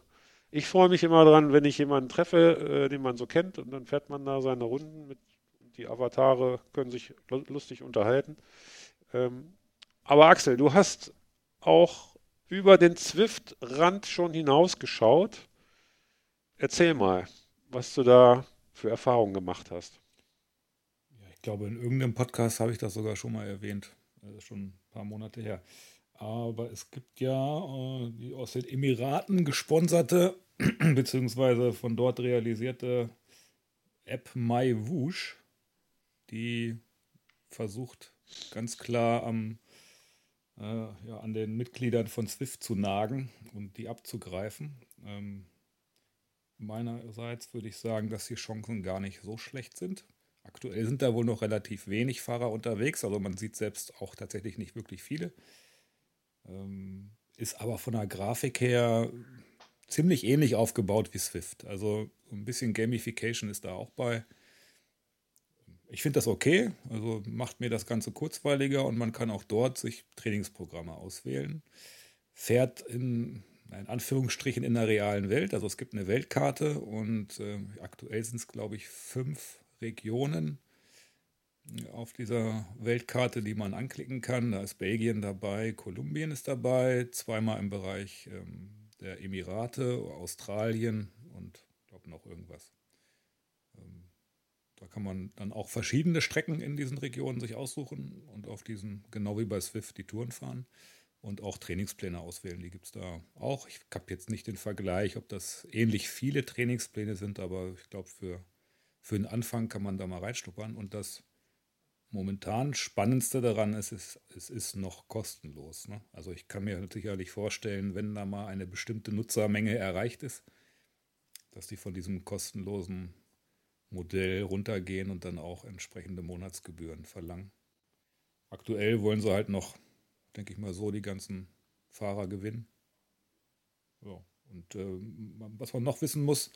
Ich freue mich immer dran, wenn ich jemanden treffe, äh, den man so kennt, und dann fährt man da seine Runden mit. Die Avatare können sich lustig unterhalten. Ähm, aber Axel, du hast auch über den Zwift-Rand schon hinausgeschaut. Erzähl mal, was du da für Erfahrungen gemacht hast. Ja, ich glaube, in irgendeinem Podcast habe ich das sogar schon mal erwähnt. Das ist schon ein paar Monate her. Aber es gibt ja äh, die aus den Emiraten gesponserte beziehungsweise von dort realisierte App MyWoosh, die versucht ganz klar am äh, ja, an den Mitgliedern von SWIFT zu nagen und die abzugreifen. Ähm, meinerseits würde ich sagen, dass die Chancen gar nicht so schlecht sind. Aktuell sind da wohl noch relativ wenig Fahrer unterwegs, also man sieht selbst auch tatsächlich nicht wirklich viele. Ähm, ist aber von der Grafik her ziemlich ähnlich aufgebaut wie Swift. Also ein bisschen Gamification ist da auch bei. Ich finde das okay, also macht mir das Ganze kurzweiliger und man kann auch dort sich Trainingsprogramme auswählen. Fährt in, in Anführungsstrichen in der realen Welt, also es gibt eine Weltkarte und äh, aktuell sind es, glaube ich, fünf Regionen auf dieser Weltkarte, die man anklicken kann. Da ist Belgien dabei, Kolumbien ist dabei, zweimal im Bereich ähm, der Emirate, Australien und ich glaube noch irgendwas. Da kann man dann auch verschiedene Strecken in diesen Regionen sich aussuchen und auf diesen, genau wie bei Swift, die Touren fahren und auch Trainingspläne auswählen. Die gibt es da auch. Ich habe jetzt nicht den Vergleich, ob das ähnlich viele Trainingspläne sind, aber ich glaube, für, für den Anfang kann man da mal reinschnuppern. Und das momentan Spannendste daran ist, es, es ist noch kostenlos. Ne? Also ich kann mir sicherlich vorstellen, wenn da mal eine bestimmte Nutzermenge erreicht ist, dass die von diesem kostenlosen Modell runtergehen und dann auch entsprechende Monatsgebühren verlangen. Aktuell wollen sie halt noch, denke ich mal, so die ganzen Fahrer gewinnen. Ja, und äh, was man noch wissen muss,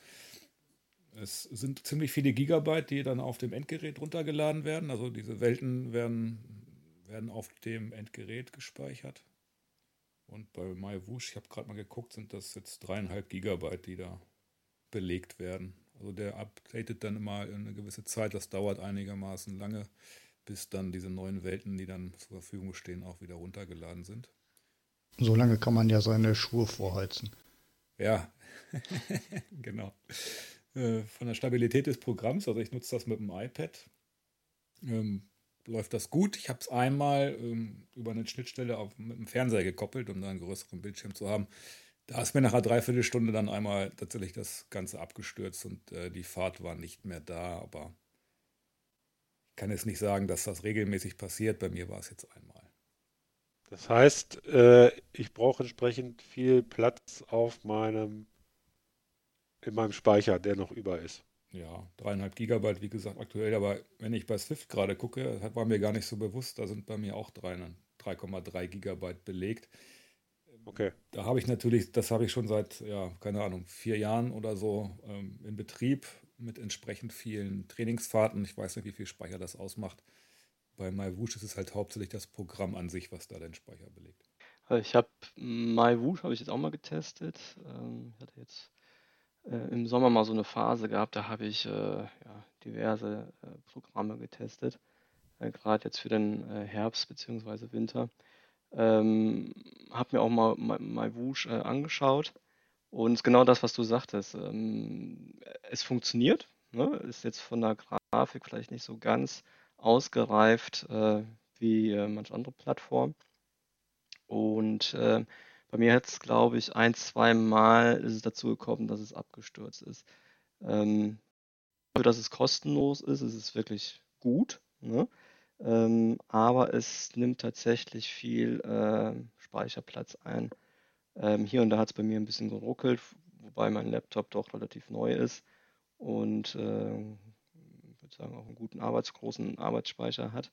es sind ziemlich viele Gigabyte, die dann auf dem Endgerät runtergeladen werden. Also diese Welten werden, werden auf dem Endgerät gespeichert. Und bei MyWoosh, ich habe gerade mal geguckt, sind das jetzt dreieinhalb Gigabyte, die da belegt werden. Also der updatet dann immer eine gewisse Zeit. Das dauert einigermaßen lange, bis dann diese neuen Welten, die dann zur Verfügung stehen, auch wieder runtergeladen sind. So lange kann man ja seine Schuhe vorheizen. Ja, genau. Äh, von der Stabilität des Programms, also ich nutze das mit dem iPad, ähm, läuft das gut. Ich habe es einmal ähm, über eine Schnittstelle auf, mit dem Fernseher gekoppelt, um da einen größeren Bildschirm zu haben. Da ist mir nach einer Dreiviertelstunde dann einmal tatsächlich das Ganze abgestürzt und äh, die Fahrt war nicht mehr da, aber ich kann jetzt nicht sagen, dass das regelmäßig passiert. Bei mir war es jetzt einmal. Das heißt, äh, ich brauche entsprechend viel Platz auf meinem, in meinem Speicher, der noch über ist. Ja, dreieinhalb Gigabyte, wie gesagt, aktuell. Aber wenn ich bei Swift gerade gucke, war mir gar nicht so bewusst, da sind bei mir auch 3,3 Gigabyte belegt. Okay. Da habe ich natürlich, das habe ich schon seit, ja, keine Ahnung, vier Jahren oder so ähm, in Betrieb mit entsprechend vielen Trainingsfahrten. Ich weiß nicht, wie viel Speicher das ausmacht. Bei MyWoosh ist es halt hauptsächlich das Programm an sich, was da den Speicher belegt. Also ich habe MyWoosh habe ich jetzt auch mal getestet. Ähm, ich hatte jetzt äh, im Sommer mal so eine Phase gehabt, da habe ich äh, ja, diverse äh, Programme getestet. Gerade jetzt für den Herbst bzw. Winter. Ähm, habe mir auch mal MyWoosh äh, angeschaut. Und ist genau das, was du sagtest. Ähm, es funktioniert. Ne? Ist jetzt von der Grafik vielleicht nicht so ganz ausgereift äh, wie äh, manche andere Plattformen. Und äh, bei mir hat es, glaube ich, ein, zwei Mal ist es dazu gekommen, dass es abgestürzt ist. Ähm, dass es kostenlos ist, ist es wirklich gut. Ne? Ähm, aber es nimmt tatsächlich viel äh, Speicherplatz ein. Ähm, hier und da hat es bei mir ein bisschen geruckelt, wobei mein Laptop doch relativ neu ist. Und äh, sozusagen auch einen guten arbeitsgroßen Arbeitsspeicher hat.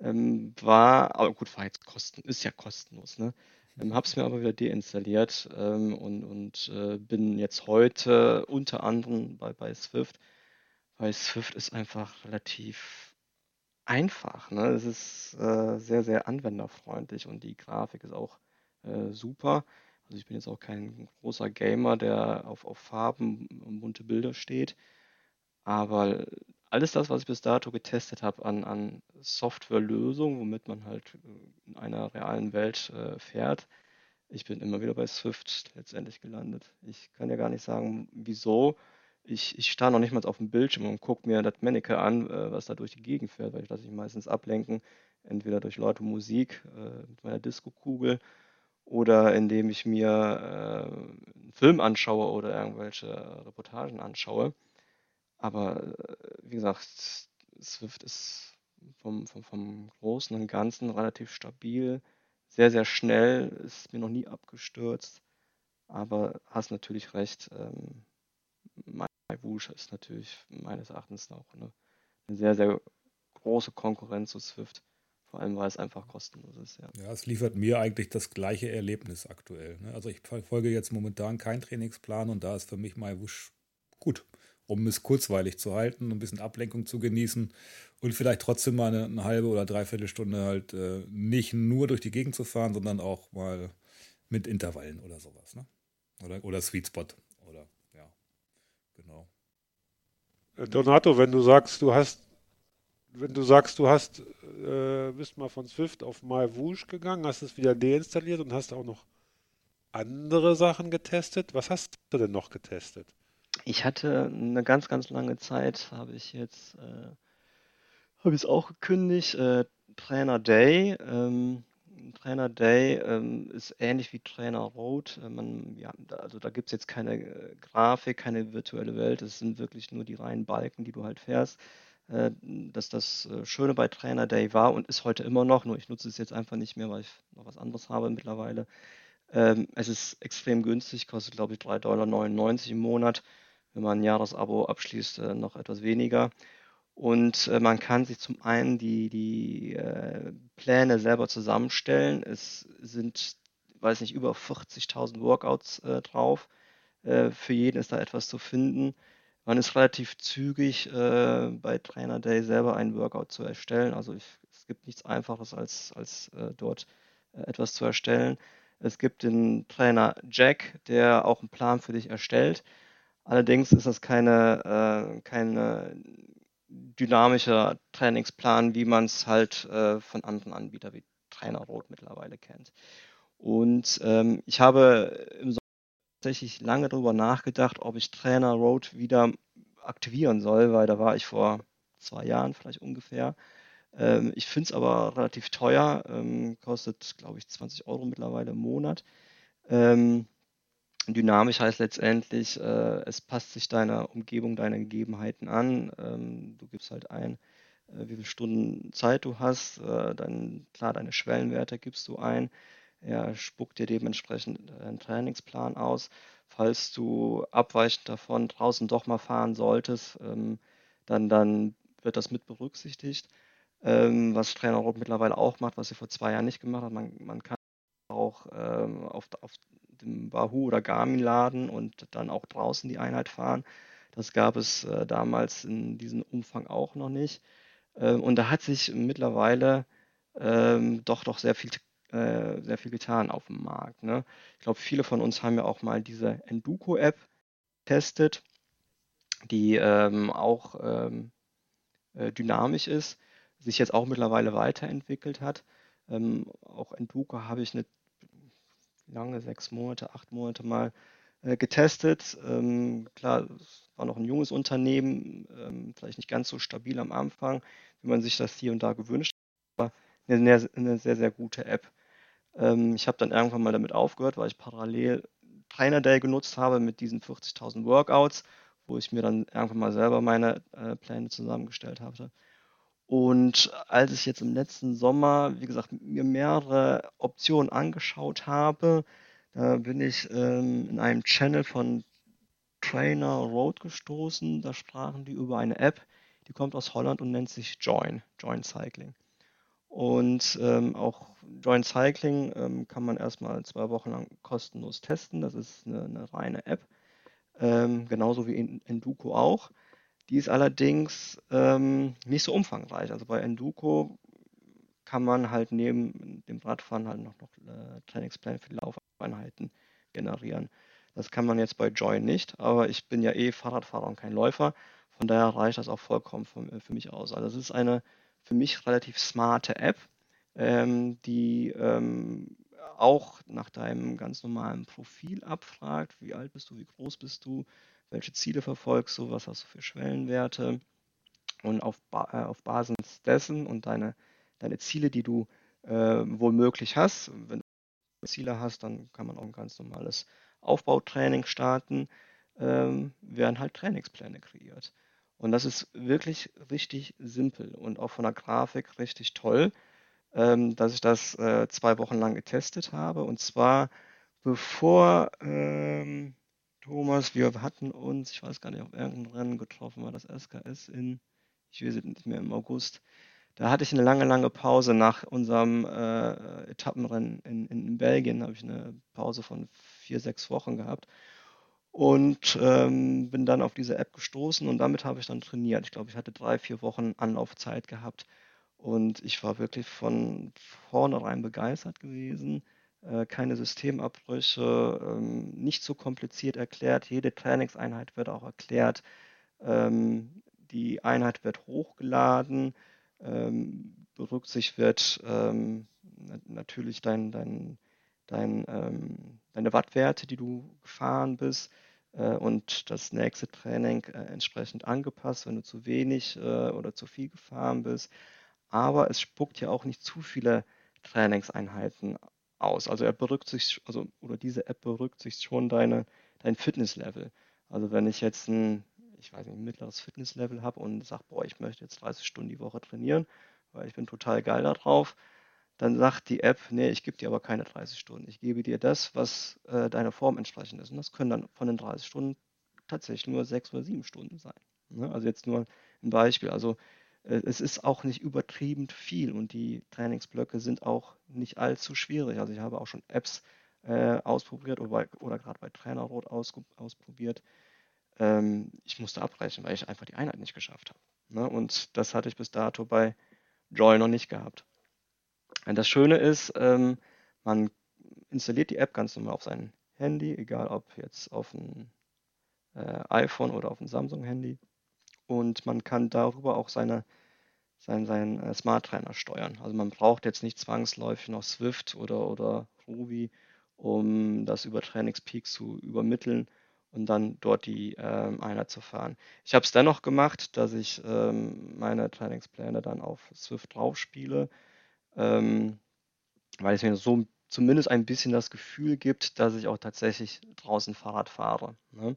Ähm, war, aber gut, war jetzt kosten, ist ja kostenlos, ne? Ähm, habe es mir aber wieder deinstalliert ähm, und, und äh, bin jetzt heute unter anderem bei, bei Swift, weil Swift ist einfach relativ einfach. Ne? Es ist äh, sehr, sehr anwenderfreundlich und die Grafik ist auch äh, super. Also ich bin jetzt auch kein großer Gamer, der auf, auf Farben und bunte Bilder steht. Aber alles das, was ich bis dato getestet habe an, an Softwarelösungen, womit man halt äh, in einer realen Welt äh, fährt, ich bin immer wieder bei Swift letztendlich gelandet. Ich kann ja gar nicht sagen, wieso. Ich, ich starre noch nicht mal auf dem Bildschirm und gucke mir das Manneke an, äh, was da durch die Gegend fährt, weil ich lasse mich meistens ablenken, entweder durch laute Musik äh, mit meiner Disco-Kugel oder indem ich mir äh, einen Film anschaue oder irgendwelche Reportagen anschaue. Aber äh, wie gesagt, Swift ist vom, vom, vom Großen und Ganzen relativ stabil, sehr, sehr schnell, ist mir noch nie abgestürzt. Aber hast natürlich recht, ähm, MyWoosh ist natürlich meines Erachtens auch eine, eine sehr, sehr große Konkurrenz zu Swift. Vor allem, weil es einfach kostenlos ist. Ja. ja, es liefert mir eigentlich das gleiche Erlebnis aktuell. Ne? Also ich verfolge jetzt momentan keinen Trainingsplan und da ist für mich MyWoosh gut um es kurzweilig zu halten, ein bisschen Ablenkung zu genießen und vielleicht trotzdem mal eine, eine halbe oder dreiviertel Stunde halt äh, nicht nur durch die Gegend zu fahren, sondern auch mal mit Intervallen oder sowas. Ne? Oder, oder Sweet Spot. Genau. Äh, Donato, wenn du sagst, du hast, wenn du sagst, du hast, äh, bist mal von Swift auf MyWoosh gegangen, hast es wieder deinstalliert und hast auch noch andere Sachen getestet. Was hast du denn noch getestet? Ich hatte eine ganz, ganz lange Zeit, habe ich jetzt, äh, habe ich es auch gekündigt, äh, Trainer Day. Ähm, Trainer Day ähm, ist ähnlich wie Trainer Road. Äh, man, ja, also da gibt es jetzt keine äh, Grafik, keine virtuelle Welt. Es sind wirklich nur die reinen Balken, die du halt fährst. Äh, dass das äh, Schöne bei Trainer Day war und ist heute immer noch, nur ich nutze es jetzt einfach nicht mehr, weil ich noch was anderes habe mittlerweile. Ähm, es ist extrem günstig, kostet glaube ich 3,99 Dollar im Monat wenn man ein Jahresabo abschließt, äh, noch etwas weniger. Und äh, man kann sich zum einen die, die äh, Pläne selber zusammenstellen. Es sind, weiß nicht, über 40.000 Workouts äh, drauf. Äh, für jeden ist da etwas zu finden. Man ist relativ zügig äh, bei Trainer Day selber einen Workout zu erstellen. Also ich, es gibt nichts Einfaches als, als dort etwas zu erstellen. Es gibt den Trainer Jack, der auch einen Plan für dich erstellt. Allerdings ist das keine, äh, keine dynamischer Trainingsplan, wie man es halt äh, von anderen Anbietern wie Trainer Rot mittlerweile kennt. Und ähm, ich habe im Sommer tatsächlich lange darüber nachgedacht, ob ich Trainer Road wieder aktivieren soll, weil da war ich vor zwei Jahren vielleicht ungefähr. Ähm, ich finde es aber relativ teuer, ähm, kostet glaube ich 20 Euro mittlerweile im Monat. Ähm, Dynamisch heißt letztendlich, äh, es passt sich deiner Umgebung, deiner Gegebenheiten an. Ähm, du gibst halt ein, äh, wie viele Stunden Zeit du hast. Äh, dann klar, deine Schwellenwerte gibst du ein. Er spuckt dir dementsprechend einen Trainingsplan aus. Falls du abweichend davon draußen doch mal fahren solltest, ähm, dann, dann wird das mit berücksichtigt. Ähm, was Trainer Roth mittlerweile auch macht, was er vor zwei Jahren nicht gemacht hat. Man, man kann auch ähm, auf, auf dem Wahoo oder Garmin laden und dann auch draußen die Einheit fahren. Das gab es äh, damals in diesem Umfang auch noch nicht. Ähm, und da hat sich mittlerweile ähm, doch doch sehr viel äh, sehr viel getan auf dem Markt. Ne? Ich glaube, viele von uns haben ja auch mal diese Enduko-App getestet, die ähm, auch ähm, äh, dynamisch ist, sich jetzt auch mittlerweile weiterentwickelt hat. Ähm, auch Enduko habe ich eine lange, sechs Monate, acht Monate mal äh, getestet. Ähm, klar, es war noch ein junges Unternehmen, ähm, vielleicht nicht ganz so stabil am Anfang, wie man sich das hier und da gewünscht hat, aber eine, eine sehr, sehr gute App. Ähm, ich habe dann irgendwann mal damit aufgehört, weil ich parallel Trainer Day genutzt habe mit diesen 40.000 Workouts, wo ich mir dann irgendwann mal selber meine äh, Pläne zusammengestellt hatte. Und als ich jetzt im letzten Sommer, wie gesagt, mir mehrere Optionen angeschaut habe, da bin ich ähm, in einem Channel von Trainer Road gestoßen. Da sprachen die über eine App, die kommt aus Holland und nennt sich Join, Join Cycling. Und ähm, auch Joint Cycling ähm, kann man erstmal zwei Wochen lang kostenlos testen. Das ist eine, eine reine App, ähm, genauso wie in Enduko auch. Die ist allerdings ähm, nicht so umfangreich. Also bei Enduko kann man halt neben dem Radfahren halt noch, noch äh, Trainingspläne für die Laufeinheiten generieren. Das kann man jetzt bei Join nicht, aber ich bin ja eh Fahrradfahrer und kein Läufer. Von daher reicht das auch vollkommen für, für mich aus. Also es ist eine für mich relativ smarte App, ähm, die ähm, auch nach deinem ganz normalen Profil abfragt, wie alt bist du, wie groß bist du, welche Ziele verfolgst du, was hast du für Schwellenwerte und auf, ba äh, auf Basis dessen und deine, deine Ziele, die du äh, wohl hast, wenn du Ziele hast, dann kann man auch ein ganz normales Aufbautraining starten, ähm, werden halt Trainingspläne kreiert. Und das ist wirklich richtig simpel und auch von der Grafik richtig toll, ähm, dass ich das äh, zwei Wochen lang getestet habe. Und zwar bevor ähm, Thomas, wir hatten uns, ich weiß gar nicht, auf irgendein Rennen getroffen, war das SKS in, ich weiß es nicht mehr, im August. Da hatte ich eine lange, lange Pause nach unserem äh, Etappenrennen in, in Belgien, habe ich eine Pause von vier, sechs Wochen gehabt und ähm, bin dann auf diese App gestoßen und damit habe ich dann trainiert. Ich glaube, ich hatte drei, vier Wochen Anlaufzeit gehabt und ich war wirklich von vornherein begeistert gewesen. Äh, keine Systemabbrüche, ähm, nicht so kompliziert erklärt. Jede Trainingseinheit wird auch erklärt. Ähm, die Einheit wird hochgeladen. Ähm, berücksichtigt wird natürlich dein, dein dein, deine Wattwerte, die du gefahren bist äh, und das nächste Training äh, entsprechend angepasst, wenn du zu wenig oder zu viel gefahren bist. Aber es spuckt ja auch nicht zu viele Trainingseinheiten aus. Also er berücksichtigt, also oder diese App berücksichtigt schon deine, dein Fitnesslevel. Also wenn ich jetzt ein, ich weiß nicht, ein mittleres Fitnesslevel habe und sage, boah, ich möchte jetzt 30 Stunden die Woche trainieren, weil ich bin total geil darauf, dann sagt die App, nee, ich gebe dir aber keine 30 Stunden. Ich gebe dir das, was äh, deiner Form entsprechend ist. Und das können dann von den 30 Stunden tatsächlich nur sechs oder sieben Stunden sein. Ne? Also jetzt nur ein Beispiel. Also es ist auch nicht übertrieben viel und die Trainingsblöcke sind auch nicht allzu schwierig. Also ich habe auch schon Apps äh, ausprobiert oder, oder gerade bei Trainerrot aus, ausprobiert. Ähm, ich musste abbrechen, weil ich einfach die Einheit nicht geschafft habe. Ne? Und das hatte ich bis dato bei Joy noch nicht gehabt. Das Schöne ist, ähm, man installiert die App ganz normal auf sein Handy, egal ob jetzt auf ein äh, iPhone oder auf ein Samsung-Handy. Und man kann darüber auch seine, sein, sein äh, Smart Trainer steuern. Also man braucht jetzt nicht zwangsläufig noch Swift oder, oder Ruby, um das über Trainingspeak zu übermitteln und dann dort die ähm, Einheit zu fahren. Ich habe es dennoch gemacht, dass ich ähm, meine Trainingspläne dann auf Swift drauf spiele ähm, weil es mir so zumindest ein bisschen das Gefühl gibt, dass ich auch tatsächlich draußen Fahrrad fahre. Ne?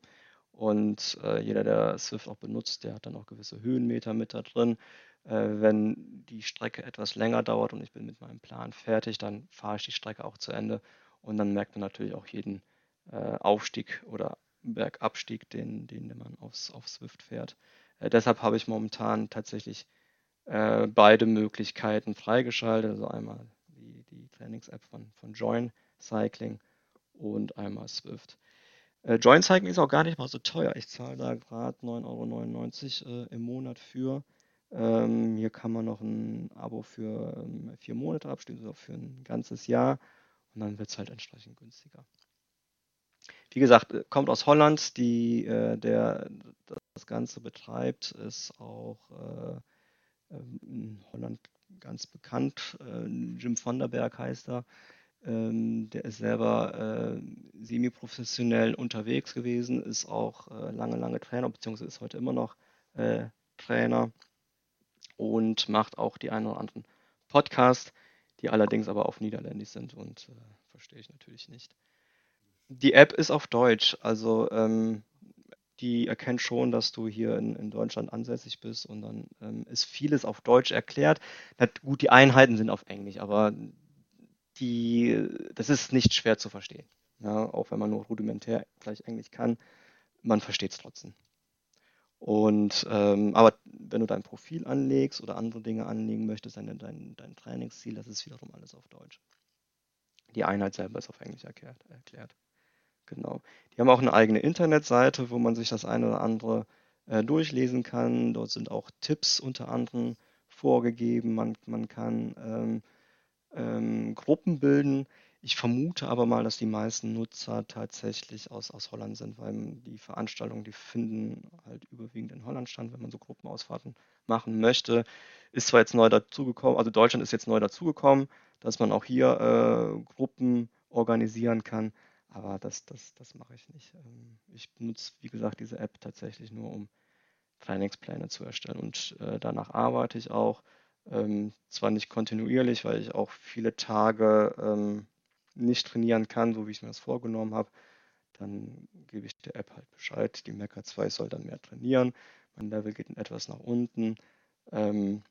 Und äh, jeder, der Swift auch benutzt, der hat dann auch gewisse Höhenmeter mit da drin. Äh, wenn die Strecke etwas länger dauert und ich bin mit meinem Plan fertig, dann fahre ich die Strecke auch zu Ende und dann merkt man natürlich auch jeden äh, Aufstieg oder Bergabstieg, den, den man aufs, auf Swift fährt. Äh, deshalb habe ich momentan tatsächlich äh, beide Möglichkeiten freigeschaltet. Also einmal die, die Trainings-App von, von Join Cycling und einmal Swift. Äh, Join Cycling ist auch gar nicht mal so teuer. Ich zahle da gerade 9,99 Euro äh, im Monat für. Ähm, hier kann man noch ein Abo für ähm, vier Monate abschließen, also für ein ganzes Jahr. Und dann wird es halt entsprechend günstiger. Wie gesagt, äh, kommt aus Holland. Die, äh, der das Ganze betreibt, ist auch äh, ähm, in Holland ganz bekannt. Äh, Jim van der Berg heißt er. Ähm, der ist selber äh, semi-professionell unterwegs gewesen, ist auch äh, lange, lange Trainer, beziehungsweise ist heute immer noch Trainer und macht auch die einen oder anderen Podcasts, die allerdings aber auf Niederländisch sind und äh, verstehe ich natürlich nicht. Die App ist auf Deutsch, also ähm, die erkennt schon, dass du hier in, in Deutschland ansässig bist und dann ähm, ist vieles auf Deutsch erklärt. Na, gut, die Einheiten sind auf Englisch, aber die, das ist nicht schwer zu verstehen. Ja, auch wenn man nur rudimentär vielleicht Englisch kann, man versteht es trotzdem. Und ähm, aber wenn du dein Profil anlegst oder andere Dinge anlegen möchtest, dein, dein, dein Trainingsziel, das ist wiederum alles auf Deutsch. Die Einheit selber ist auf Englisch erklärt. erklärt. Genau. Die haben auch eine eigene Internetseite, wo man sich das eine oder andere äh, durchlesen kann. Dort sind auch Tipps unter anderem vorgegeben. Man, man kann ähm, ähm, Gruppen bilden. Ich vermute aber mal, dass die meisten Nutzer tatsächlich aus, aus Holland sind, weil die Veranstaltungen, die finden halt überwiegend in Holland statt, wenn man so Gruppenausfahrten machen möchte. Ist zwar jetzt neu dazugekommen, also Deutschland ist jetzt neu dazugekommen, dass man auch hier äh, Gruppen organisieren kann, aber das, das, das mache ich nicht. Ähm, ich benutze, wie gesagt, diese App tatsächlich nur, um Trainingspläne zu erstellen und äh, danach arbeite ich auch. Ähm, zwar nicht kontinuierlich, weil ich auch viele Tage ähm, nicht trainieren kann, so wie ich mir das vorgenommen habe, dann gebe ich der App halt Bescheid. Die Mecha 2 soll dann mehr trainieren. Mein Level geht etwas nach unten. Ähm,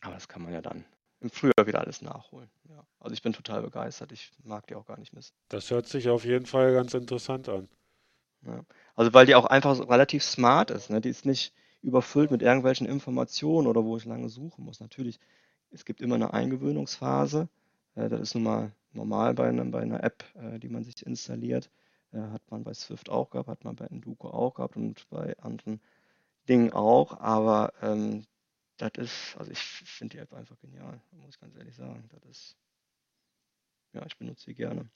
aber das kann man ja dann im Frühjahr wieder alles nachholen. Ja. Also ich bin total begeistert. Ich mag die auch gar nicht missen. Das hört sich auf jeden Fall ganz interessant an. Ja. Also weil die auch einfach so relativ smart ist. Ne? Die ist nicht überfüllt mit irgendwelchen Informationen oder wo ich lange suchen muss. Natürlich, es gibt immer eine Eingewöhnungsphase. Äh, das ist nun mal normal bei, einem, bei einer App, äh, die man sich installiert. Äh, hat man bei Swift auch gehabt, hat man bei Enduko auch gehabt und bei anderen Dingen auch. Aber ähm, das ist, also ich finde die App einfach genial, muss ich ganz ehrlich sagen. Das ist, ja, ich benutze sie gerne.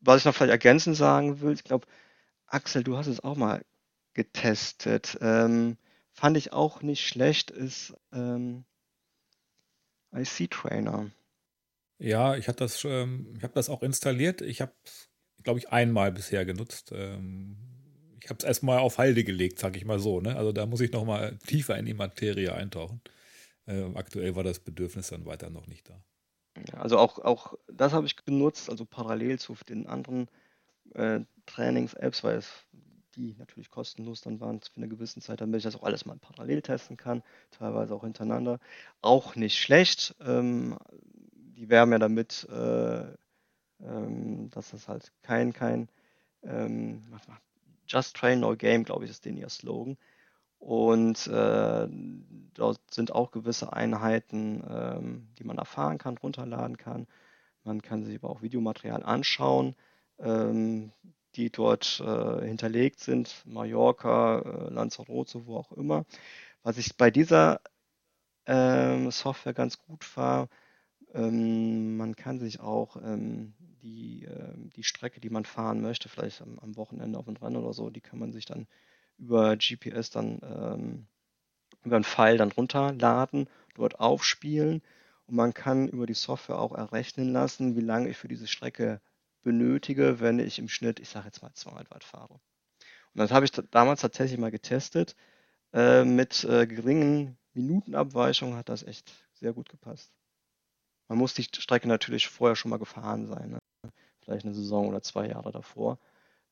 Was ich noch vielleicht ergänzend sagen will, ich glaube, Axel, du hast es auch mal getestet. Ähm, fand ich auch nicht schlecht, ist ähm, IC Trainer. Ja, ich habe das, ähm, ich habe das auch installiert. Ich habe, glaube ich, einmal bisher genutzt. Ähm, ich habe es erstmal auf Halde gelegt, sage ich mal so. Ne? Also da muss ich noch mal tiefer in die Materie eintauchen. Ähm, aktuell war das Bedürfnis dann weiter noch nicht da. Also auch, auch das habe ich genutzt, also parallel zu den anderen äh, Trainings-Apps, weil es die natürlich kostenlos dann waren für eine gewisse Zeit, damit ich das auch alles mal parallel testen kann, teilweise auch hintereinander. Auch nicht schlecht. Ähm, die werben ja damit, äh, ähm, dass das halt kein, kein ähm, Just Train No Game, glaube ich, ist den ihr Slogan. Und äh, dort sind auch gewisse Einheiten, ähm, die man erfahren kann, runterladen kann. Man kann sich aber auch Videomaterial anschauen, ähm, die dort äh, hinterlegt sind, Mallorca, äh, Lanzarote, wo auch immer. Was ich bei dieser ähm, Software ganz gut war, ähm, man kann sich auch ähm, die, äh, die Strecke, die man fahren möchte, vielleicht am, am, Wochenende auf und dran oder so, die kann man sich dann über GPS dann ähm, über einen Pfeil dann runterladen, dort aufspielen und man kann über die Software auch errechnen lassen, wie lange ich für diese Strecke benötige, wenn ich im Schnitt, ich sage jetzt mal 200 Watt fahre. Und das habe ich damals tatsächlich mal getestet. Äh, mit äh, geringen Minutenabweichungen hat das echt sehr gut gepasst. Man muss die Strecke natürlich vorher schon mal gefahren sein, ne? vielleicht eine Saison oder zwei Jahre davor.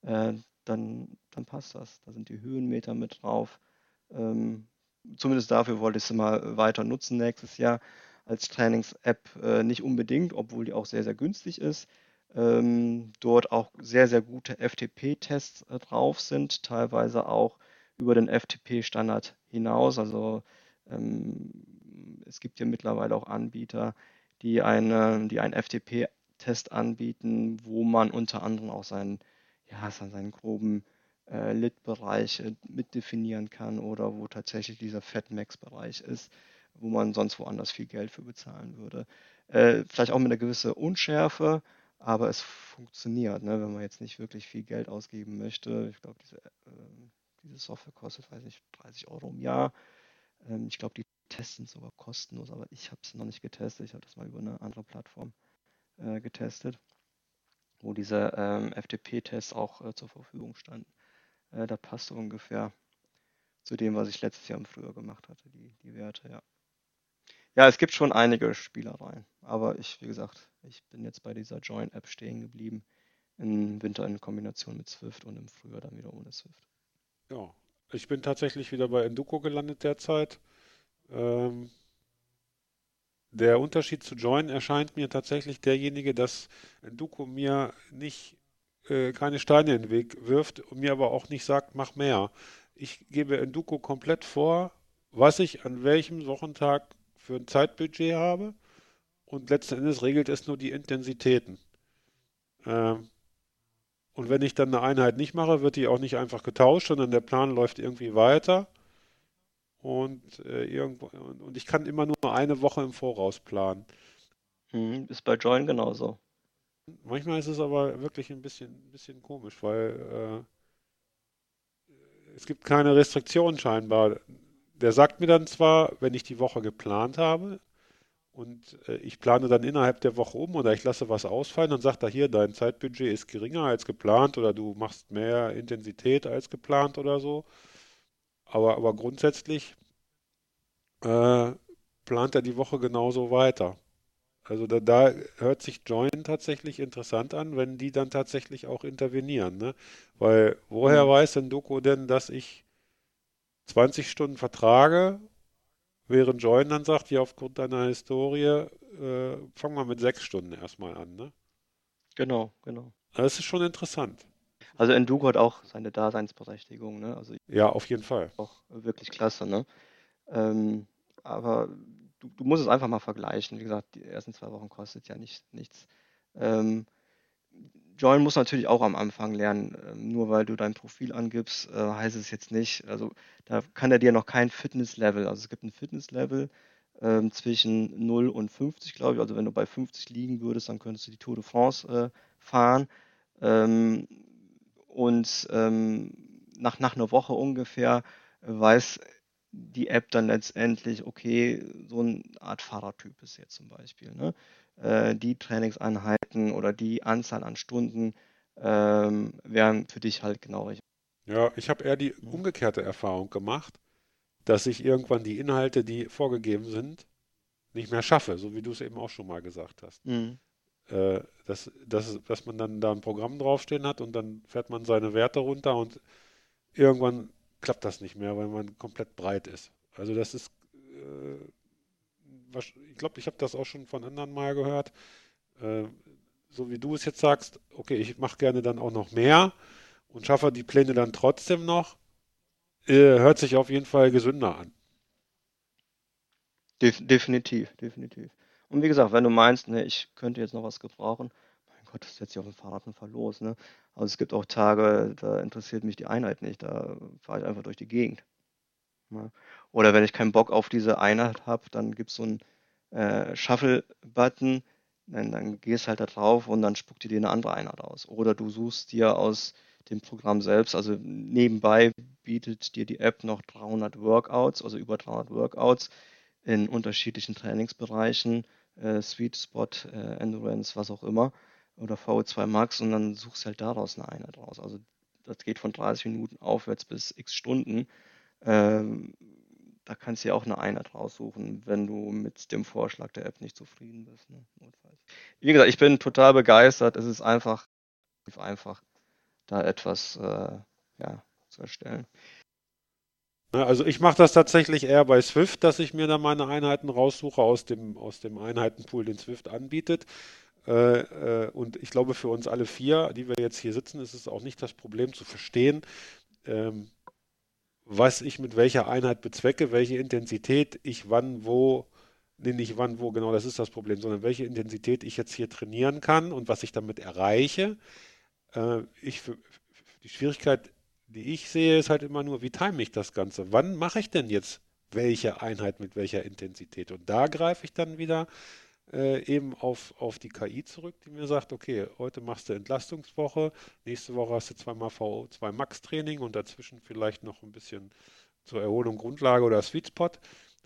Äh, dann, dann passt das. Da sind die Höhenmeter mit drauf. Ähm, zumindest dafür wollte ich sie mal weiter nutzen nächstes Jahr als Trainings-App äh, nicht unbedingt, obwohl die auch sehr, sehr günstig ist. Ähm, dort auch sehr, sehr gute FTP-Tests äh, drauf sind, teilweise auch über den FTP-Standard hinaus. Also ähm, es gibt ja mittlerweile auch Anbieter, die, eine, die einen FTP-Test anbieten, wo man unter anderem auch seinen, ja, seinen groben äh, Lit-Bereich äh, mitdefinieren kann oder wo tatsächlich dieser Fatmax-Bereich ist, wo man sonst woanders viel Geld für bezahlen würde. Äh, vielleicht auch mit einer gewissen Unschärfe, aber es funktioniert, ne, wenn man jetzt nicht wirklich viel Geld ausgeben möchte. Ich glaube, diese, äh, diese Software kostet, weiß nicht, 30 Euro im Jahr. Ähm, ich glaube, die Tests sind sogar kostenlos, aber ich habe es noch nicht getestet. Ich habe das mal über eine andere Plattform äh, getestet, wo diese ähm, FTP-Tests auch äh, zur Verfügung standen. Äh, da passt ungefähr zu dem, was ich letztes Jahr im Frühjahr gemacht hatte, die, die Werte, ja. Ja, es gibt schon einige Spielereien, aber ich, wie gesagt, ich bin jetzt bei dieser Join-App stehen geblieben. Im Winter in Kombination mit Swift und im Frühjahr dann wieder ohne Swift. Ja, ich bin tatsächlich wieder bei Enduko gelandet derzeit. Ähm, der Unterschied zu Join erscheint mir tatsächlich derjenige, dass Enduko mir nicht äh, keine Steine in den Weg wirft und mir aber auch nicht sagt, mach mehr. Ich gebe Enduko komplett vor, was ich an welchem Wochentag für ein Zeitbudget habe und letzten Endes regelt es nur die Intensitäten. Ähm, und wenn ich dann eine Einheit nicht mache, wird die auch nicht einfach getauscht, sondern der Plan läuft irgendwie weiter. Und, äh, irgendwo, und ich kann immer nur eine Woche im Voraus planen. Hm, ist bei Join genauso. Manchmal ist es aber wirklich ein bisschen, ein bisschen komisch, weil äh, es gibt keine Restriktionen scheinbar. Der sagt mir dann zwar, wenn ich die Woche geplant habe, und äh, ich plane dann innerhalb der Woche um oder ich lasse was ausfallen, dann sagt er hier, dein Zeitbudget ist geringer als geplant oder du machst mehr Intensität als geplant oder so. Aber, aber grundsätzlich äh, plant er die Woche genauso weiter. Also da, da, hört sich Join tatsächlich interessant an, wenn die dann tatsächlich auch intervenieren. Ne? Weil woher mhm. weiß denn Doku denn, dass ich 20 Stunden vertrage Während Join dann sagt, ja, aufgrund deiner Historie, äh, fangen wir mit sechs Stunden erstmal an, ne? Genau, genau. Das ist schon interessant. Also Endugo hat auch seine Daseinsberechtigung, ne? Also ja, auf jeden Fall. Auch wirklich klasse, ne? Ähm, aber du, du, musst es einfach mal vergleichen. Wie gesagt, die ersten zwei Wochen kostet ja nicht, nichts. Ähm, Join muss natürlich auch am Anfang lernen. Ähm, nur weil du dein Profil angibst, äh, heißt es jetzt nicht, also da kann er dir noch kein Fitnesslevel, also es gibt ein Fitnesslevel ähm, zwischen 0 und 50, glaube ich. Also wenn du bei 50 liegen würdest, dann könntest du die Tour de France äh, fahren. Ähm, und ähm, nach, nach einer Woche ungefähr weiß die App dann letztendlich, okay, so eine Art Fahrertyp ist jetzt zum Beispiel. Ne? Äh, die Trainingseinheiten oder die Anzahl an Stunden ähm, wären für dich halt genau richtig. Ja, ich habe eher die umgekehrte Erfahrung gemacht, dass ich irgendwann die Inhalte, die vorgegeben sind, nicht mehr schaffe, so wie du es eben auch schon mal gesagt hast. Mhm. Äh, dass, dass, dass man dann da ein Programm draufstehen hat und dann fährt man seine Werte runter und irgendwann klappt das nicht mehr, weil man komplett breit ist. Also das ist äh, ich glaube, ich habe das auch schon von anderen mal gehört, äh, so wie du es jetzt sagst, okay, ich mache gerne dann auch noch mehr und schaffe die Pläne dann trotzdem noch, äh, hört sich auf jeden Fall gesünder an. Def definitiv, definitiv. Und wie gesagt, wenn du meinst, ne, ich könnte jetzt noch was gebrauchen, mein Gott, das setzt sich auf dem Fahrrad und los. Ne? Also es gibt auch Tage, da interessiert mich die Einheit nicht, da fahre ich einfach durch die Gegend. Oder wenn ich keinen Bock auf diese Einheit habe, dann gibt es so einen äh, Shuffle-Button, dann, dann gehst halt da drauf und dann spuckt dir eine andere Einheit aus. Oder du suchst dir aus dem Programm selbst, also nebenbei bietet dir die App noch 300 Workouts, also über 300 Workouts in unterschiedlichen Trainingsbereichen, äh, Sweet Spot, äh, Endurance, was auch immer, oder VO2 Max und dann suchst halt daraus eine Einheit raus. Also das geht von 30 Minuten aufwärts bis x Stunden. Ähm, da kannst du ja auch eine Einheit raussuchen, wenn du mit dem Vorschlag der App nicht zufrieden bist. Ne? Wie gesagt, ich bin total begeistert. Es ist einfach, einfach, da etwas äh, ja, zu erstellen. Also ich mache das tatsächlich eher bei Swift, dass ich mir da meine Einheiten raussuche aus dem, aus dem Einheitenpool, den Swift anbietet. Äh, äh, und ich glaube, für uns alle vier, die wir jetzt hier sitzen, ist es auch nicht das Problem zu verstehen, ähm, was ich mit welcher Einheit bezwecke, welche Intensität ich wann, wo, nee, nicht wann, wo, genau, das ist das Problem, sondern welche Intensität ich jetzt hier trainieren kann und was ich damit erreiche. Äh, ich, die Schwierigkeit, die ich sehe, ist halt immer nur, wie time ich das Ganze? Wann mache ich denn jetzt welche Einheit mit welcher Intensität? Und da greife ich dann wieder äh, eben auf, auf die KI zurück, die mir sagt, okay, heute machst du Entlastungswoche, nächste Woche hast du zweimal VO2 Max Training und dazwischen vielleicht noch ein bisschen zur Erholung Grundlage oder Sweet Spot.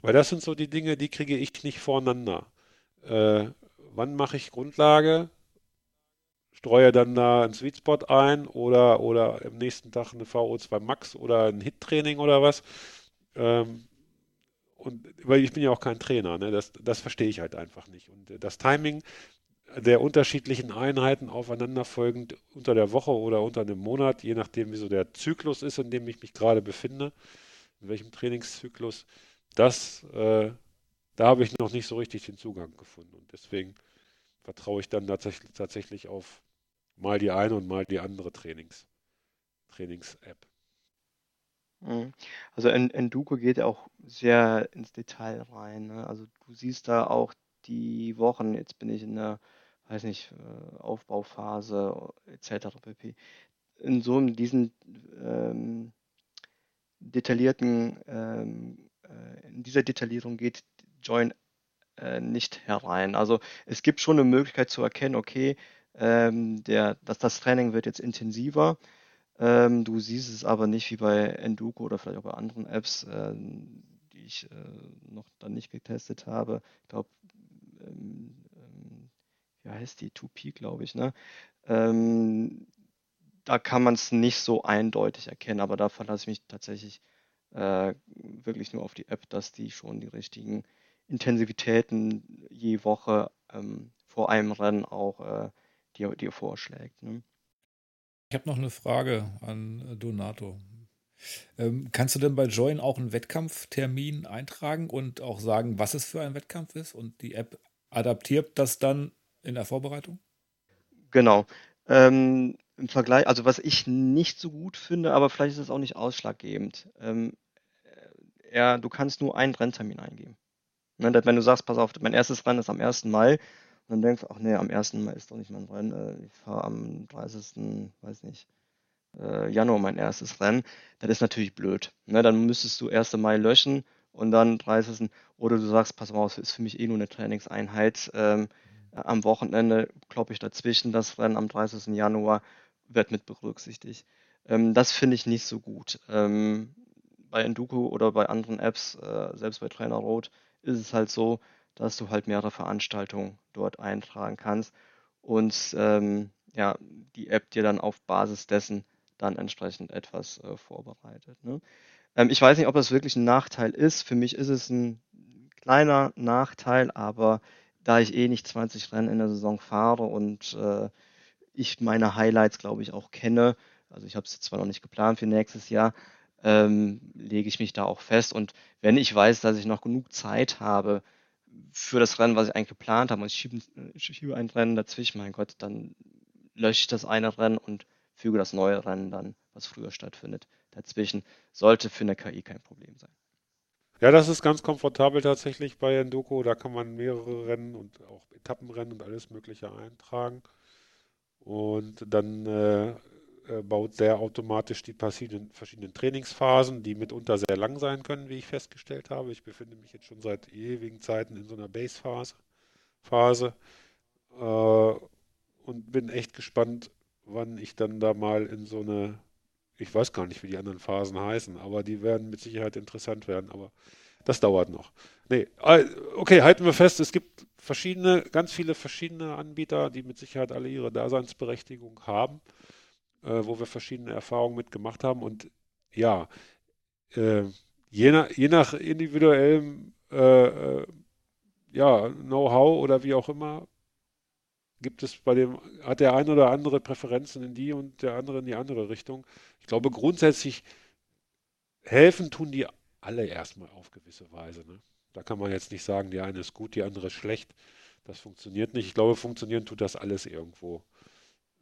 Weil das sind so die Dinge, die kriege ich nicht voreinander. Äh, wann mache ich Grundlage? Streue dann da einen Sweet Spot ein oder, oder am nächsten Tag eine VO2 Max oder ein Hit-Training oder was. Ähm, und weil ich bin ja auch kein Trainer, ne? das, das verstehe ich halt einfach nicht. Und äh, das Timing der unterschiedlichen Einheiten aufeinanderfolgend unter der Woche oder unter einem Monat, je nachdem, wie so der Zyklus ist, in dem ich mich gerade befinde, in welchem Trainingszyklus, das, äh, da habe ich noch nicht so richtig den Zugang gefunden. Und deswegen vertraue ich dann tatsächlich, tatsächlich auf mal die eine und mal die andere Trainings, Trainings-App. Mhm. Also En Enduko geht auch sehr ins Detail rein. Ne? Also du siehst da auch die Wochen, jetzt bin ich in der, weiß nicht, äh, Aufbauphase etc. pp. In so diesen ähm, detaillierten, ähm, äh, in dieser Detaillierung geht Join äh, nicht herein. Also es gibt schon eine Möglichkeit zu erkennen, okay, ähm, der, dass das Training wird jetzt intensiver ähm, du siehst es aber nicht wie bei Enduko oder vielleicht auch bei anderen Apps, äh, die ich äh, noch dann nicht getestet habe. Ich glaube, ähm, ähm, wie heißt die? 2P, glaube ich, ne? Ähm, da kann man es nicht so eindeutig erkennen, aber da verlasse ich mich tatsächlich äh, wirklich nur auf die App, dass die schon die richtigen Intensivitäten je Woche ähm, vor einem Rennen auch äh, dir, dir vorschlägt. Ne? Ich habe noch eine Frage an äh, Donato. Ähm, kannst du denn bei Join auch einen Wettkampftermin eintragen und auch sagen, was es für ein Wettkampf ist und die App adaptiert das dann in der Vorbereitung? Genau. Ähm, Im Vergleich, also was ich nicht so gut finde, aber vielleicht ist es auch nicht ausschlaggebend. Ähm, äh, ja, du kannst nur einen Renntermin eingeben. Ne, wenn du sagst, pass auf, mein erstes Rennen ist am 1. Mai, dann denkst du, ach nee, am 1. Mai ist doch nicht mein Rennen. Äh, ich fahre am 30. weiß nicht, äh, Januar mein erstes Rennen. Das ist natürlich blöd. Ne? Dann müsstest du 1. Mai löschen und dann 30. Oder du sagst, pass mal auf, ist für mich eh nur eine Trainingseinheit. Ähm, am Wochenende kloppe ich dazwischen das Rennen am 30. Januar, wird mit berücksichtigt. Ähm, das finde ich nicht so gut. Ähm, bei Enduko oder bei anderen Apps, äh, selbst bei Trainer Road, ist es halt so, dass du halt mehrere Veranstaltungen dort eintragen kannst und ähm, ja, die App dir dann auf Basis dessen dann entsprechend etwas äh, vorbereitet. Ne? Ähm, ich weiß nicht, ob das wirklich ein Nachteil ist. Für mich ist es ein kleiner Nachteil, aber da ich eh nicht 20 Rennen in der Saison fahre und äh, ich meine Highlights, glaube ich, auch kenne, also ich habe es zwar noch nicht geplant für nächstes Jahr, ähm, lege ich mich da auch fest. Und wenn ich weiß, dass ich noch genug Zeit habe, für das Rennen, was ich eigentlich geplant habe, und ich schiebe, ich schiebe ein Rennen dazwischen, mein Gott, dann lösche ich das eine Rennen und füge das neue Rennen dann, was früher stattfindet, dazwischen. Sollte für eine KI kein Problem sein. Ja, das ist ganz komfortabel tatsächlich bei Endoko. Da kann man mehrere Rennen und auch Etappenrennen und alles Mögliche eintragen. Und dann äh, äh, baut der automatisch die verschiedenen, verschiedenen Trainingsphasen, die mitunter sehr lang sein können, wie ich festgestellt habe. Ich befinde mich jetzt schon seit ewigen Zeiten in so einer Base-Phase Phase, äh, und bin echt gespannt, wann ich dann da mal in so eine, ich weiß gar nicht, wie die anderen Phasen heißen, aber die werden mit Sicherheit interessant werden, aber das dauert noch. Nee, okay, halten wir fest, es gibt verschiedene, ganz viele verschiedene Anbieter, die mit Sicherheit alle ihre Daseinsberechtigung haben äh, wo wir verschiedene Erfahrungen mitgemacht haben. Und ja, äh, je nach, je nach individuellem äh, äh, ja, Know-how oder wie auch immer, gibt es bei dem, hat der eine oder andere Präferenzen in die und der andere in die andere Richtung. Ich glaube, grundsätzlich helfen tun die alle erstmal auf gewisse Weise. Ne? Da kann man jetzt nicht sagen, die eine ist gut, die andere ist schlecht. Das funktioniert nicht. Ich glaube, funktionieren tut das alles irgendwo.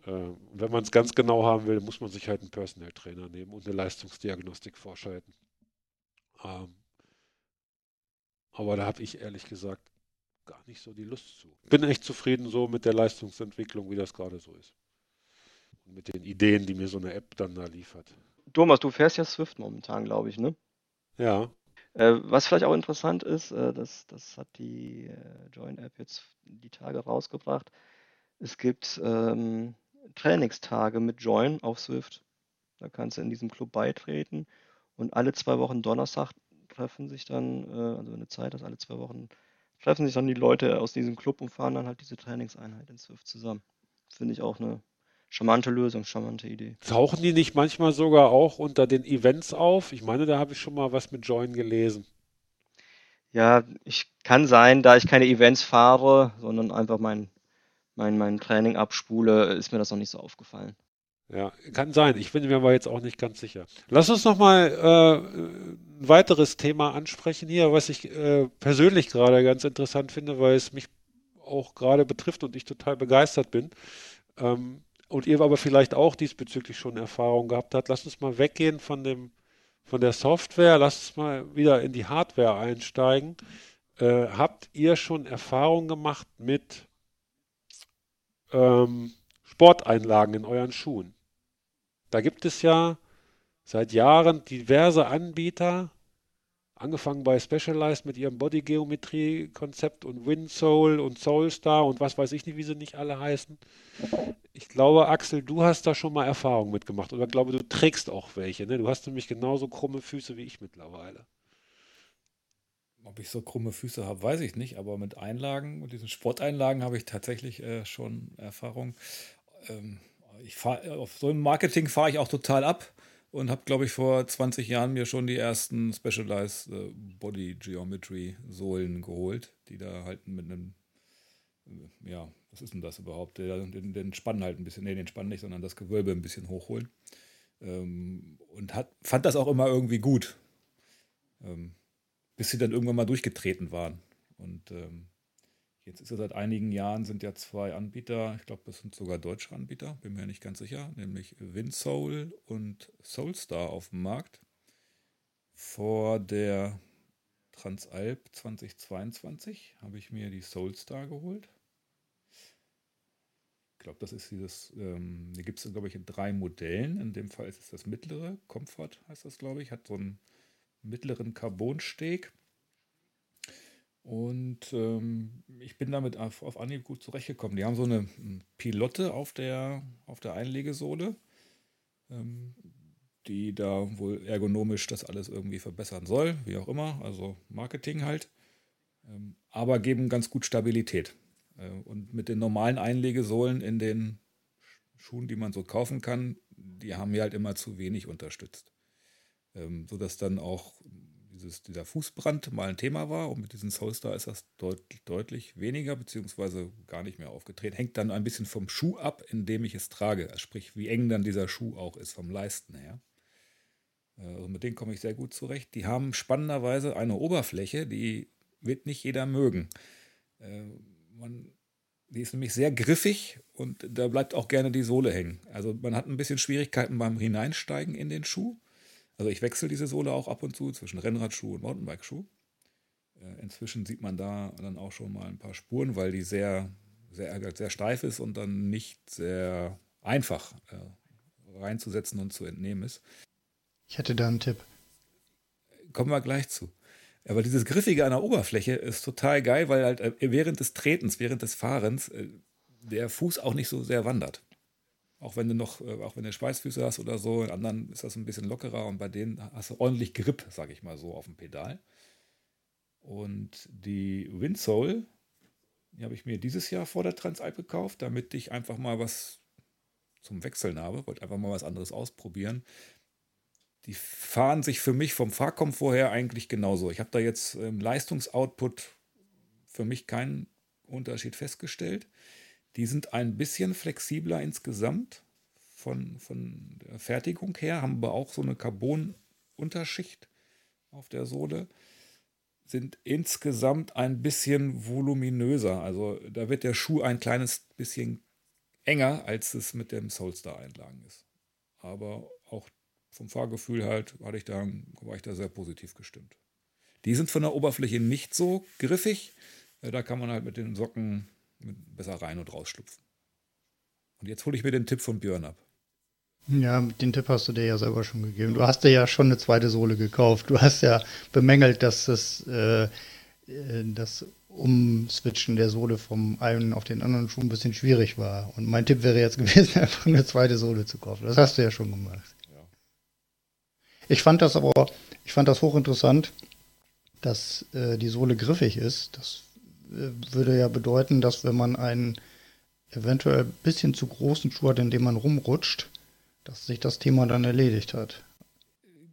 Äh, wenn man es ganz genau haben will, muss man sich halt einen Personal Trainer nehmen und eine Leistungsdiagnostik vorschalten. Ähm, aber da habe ich ehrlich gesagt gar nicht so die Lust zu. Bin echt zufrieden so mit der Leistungsentwicklung, wie das gerade so ist. Und mit den Ideen, die mir so eine App dann da liefert. Thomas, du fährst ja Swift momentan, glaube ich, ne? Ja. Äh, was vielleicht auch interessant ist, äh, das, das hat die Join-App jetzt die Tage rausgebracht. Es gibt ähm, Trainingstage mit Join auf Swift. Da kannst du in diesem Club beitreten und alle zwei Wochen Donnerstag treffen sich dann, äh, also eine Zeit, dass alle zwei Wochen treffen sich dann die Leute aus diesem Club und fahren dann halt diese Trainingseinheit in Swift zusammen. Finde ich auch eine charmante Lösung, charmante Idee. Tauchen die nicht manchmal sogar auch unter den Events auf? Ich meine, da habe ich schon mal was mit Join gelesen. Ja, ich kann sein, da ich keine Events fahre, sondern einfach mein, mein, mein Training abspule, ist mir das noch nicht so aufgefallen. Ja, kann sein. Ich bin mir aber jetzt auch nicht ganz sicher. Lass uns noch mal äh, ein weiteres Thema ansprechen hier, was ich äh, persönlich gerade ganz interessant finde, weil es mich auch gerade betrifft und ich total begeistert bin. Ähm, und ihr aber vielleicht auch diesbezüglich schon Erfahrung gehabt habt. Lass uns mal weggehen von dem von der Software. Lass uns mal wieder in die Hardware einsteigen. Äh, habt ihr schon Erfahrung gemacht mit ähm, Sporteinlagen in euren Schuhen? Da gibt es ja seit Jahren diverse Anbieter, angefangen bei Specialized mit ihrem Bodygeometrie-Konzept und WinSoul und Soulstar und was weiß ich nicht, wie sie nicht alle heißen. Ich glaube, Axel, du hast da schon mal Erfahrung mitgemacht oder glaube, du trägst auch welche. Ne? Du hast nämlich genauso krumme Füße wie ich mittlerweile. Ob ich so krumme Füße habe, weiß ich nicht, aber mit Einlagen, mit diesen Sporteinlagen habe ich tatsächlich äh, schon Erfahrung. Ähm, ich fahr, auf so ein Marketing fahre ich auch total ab und habe, glaube ich, vor 20 Jahren mir schon die ersten Specialized äh, Body Geometry Sohlen geholt, die da halt mit einem, äh, ja, was ist denn das überhaupt? Den, den Spann halt ein bisschen, nee, den Spann nicht, sondern das Gewölbe ein bisschen hochholen. Ähm, und hat, fand das auch immer irgendwie gut. Ähm, bis sie dann irgendwann mal durchgetreten waren. Und ähm, Jetzt ist ja seit einigen Jahren sind ja zwei Anbieter, ich glaube, das sind sogar deutsche Anbieter, bin mir nicht ganz sicher, nämlich WinSoul und Soulstar auf dem Markt. Vor der Transalp 2022 habe ich mir die Soulstar geholt. Ich glaube, das ist dieses, ähm, die gibt es, glaube ich, in drei Modellen. In dem Fall ist es das mittlere, Comfort heißt das, glaube ich, hat so einen mittleren Carbonsteg und ähm, ich bin damit auf, auf Anhieb gut zurechtgekommen. Die haben so eine Pilotte auf der, auf der Einlegesohle, ähm, die da wohl ergonomisch das alles irgendwie verbessern soll, wie auch immer, also Marketing halt. Ähm, aber geben ganz gut Stabilität. Äh, und mit den normalen Einlegesohlen in den Schuhen, die man so kaufen kann, die haben mir halt immer zu wenig unterstützt. Ähm, sodass dann auch dieses, dieser Fußbrand mal ein Thema war. Und mit diesem Soulstar ist das deut deutlich weniger, beziehungsweise gar nicht mehr aufgetreten. Hängt dann ein bisschen vom Schuh ab, in dem ich es trage. Also sprich, wie eng dann dieser Schuh auch ist, vom Leisten her. Äh, also mit denen komme ich sehr gut zurecht. Die haben spannenderweise eine Oberfläche, die wird nicht jeder mögen. Äh, man, die ist nämlich sehr griffig und da bleibt auch gerne die Sohle hängen. Also man hat ein bisschen Schwierigkeiten beim Hineinsteigen in den Schuh. Also ich wechsle diese Sohle auch ab und zu zwischen Rennradschuh und Mountainbike-Schuh. Äh, inzwischen sieht man da dann auch schon mal ein paar Spuren, weil die sehr, sehr, sehr steif ist und dann nicht sehr einfach äh, reinzusetzen und zu entnehmen ist. Ich hätte da einen Tipp. Kommen wir gleich zu. Aber dieses Griffige an der Oberfläche ist total geil, weil halt äh, während des Tretens, während des Fahrens der Fuß auch nicht so sehr wandert. Auch wenn du noch, äh, auch wenn du Schweißfüße hast oder so, in anderen ist das ein bisschen lockerer und bei denen hast du ordentlich Grip, sage ich mal so, auf dem Pedal. Und die Windsole, die habe ich mir dieses Jahr vor der Transalp gekauft, damit ich einfach mal was zum Wechseln habe. Wollte einfach mal was anderes ausprobieren. die fahren sich für mich vom Fahrkomfort her eigentlich genauso. Ich habe da jetzt im Leistungsoutput für mich keinen Unterschied festgestellt. Die sind ein bisschen flexibler insgesamt von, von der Fertigung her, haben aber auch so eine Carbon-Unterschicht auf der Sohle, sind insgesamt ein bisschen voluminöser. Also da wird der Schuh ein kleines bisschen enger, als es mit dem Soulstar-Einlagen ist. Aber auch vom Fahrgefühl halt hatte ich da, war ich da sehr positiv gestimmt. Die sind von der Oberfläche nicht so griffig. Äh, da kann man halt mit den Socken besser rein und rausschlupfen. Und jetzt hole ich mir den Tipp von Björn ab. Ja, den Tipp hast du dir ja selber schon gegeben. Du hast dir ja schon eine zweite Sohle gekauft. Du hast ja bemängelt, dass das, äh, äh das Umswitchen der Sohle vom einen auf den anderen Schuh ein bisschen schwierig war. Und mein Tipp wäre jetzt gewesen, einfach eine zweite Sohle zu kaufen. Das hast du ja schon gemacht. Ja. Ich fand das aber, ich fand das hochinteressant, dass äh, die Sohle griffig ist. Das würde ja bedeuten, dass wenn man einen eventuell ein bisschen zu großen Schuh hat, in dem man rumrutscht, dass sich das Thema dann erledigt hat.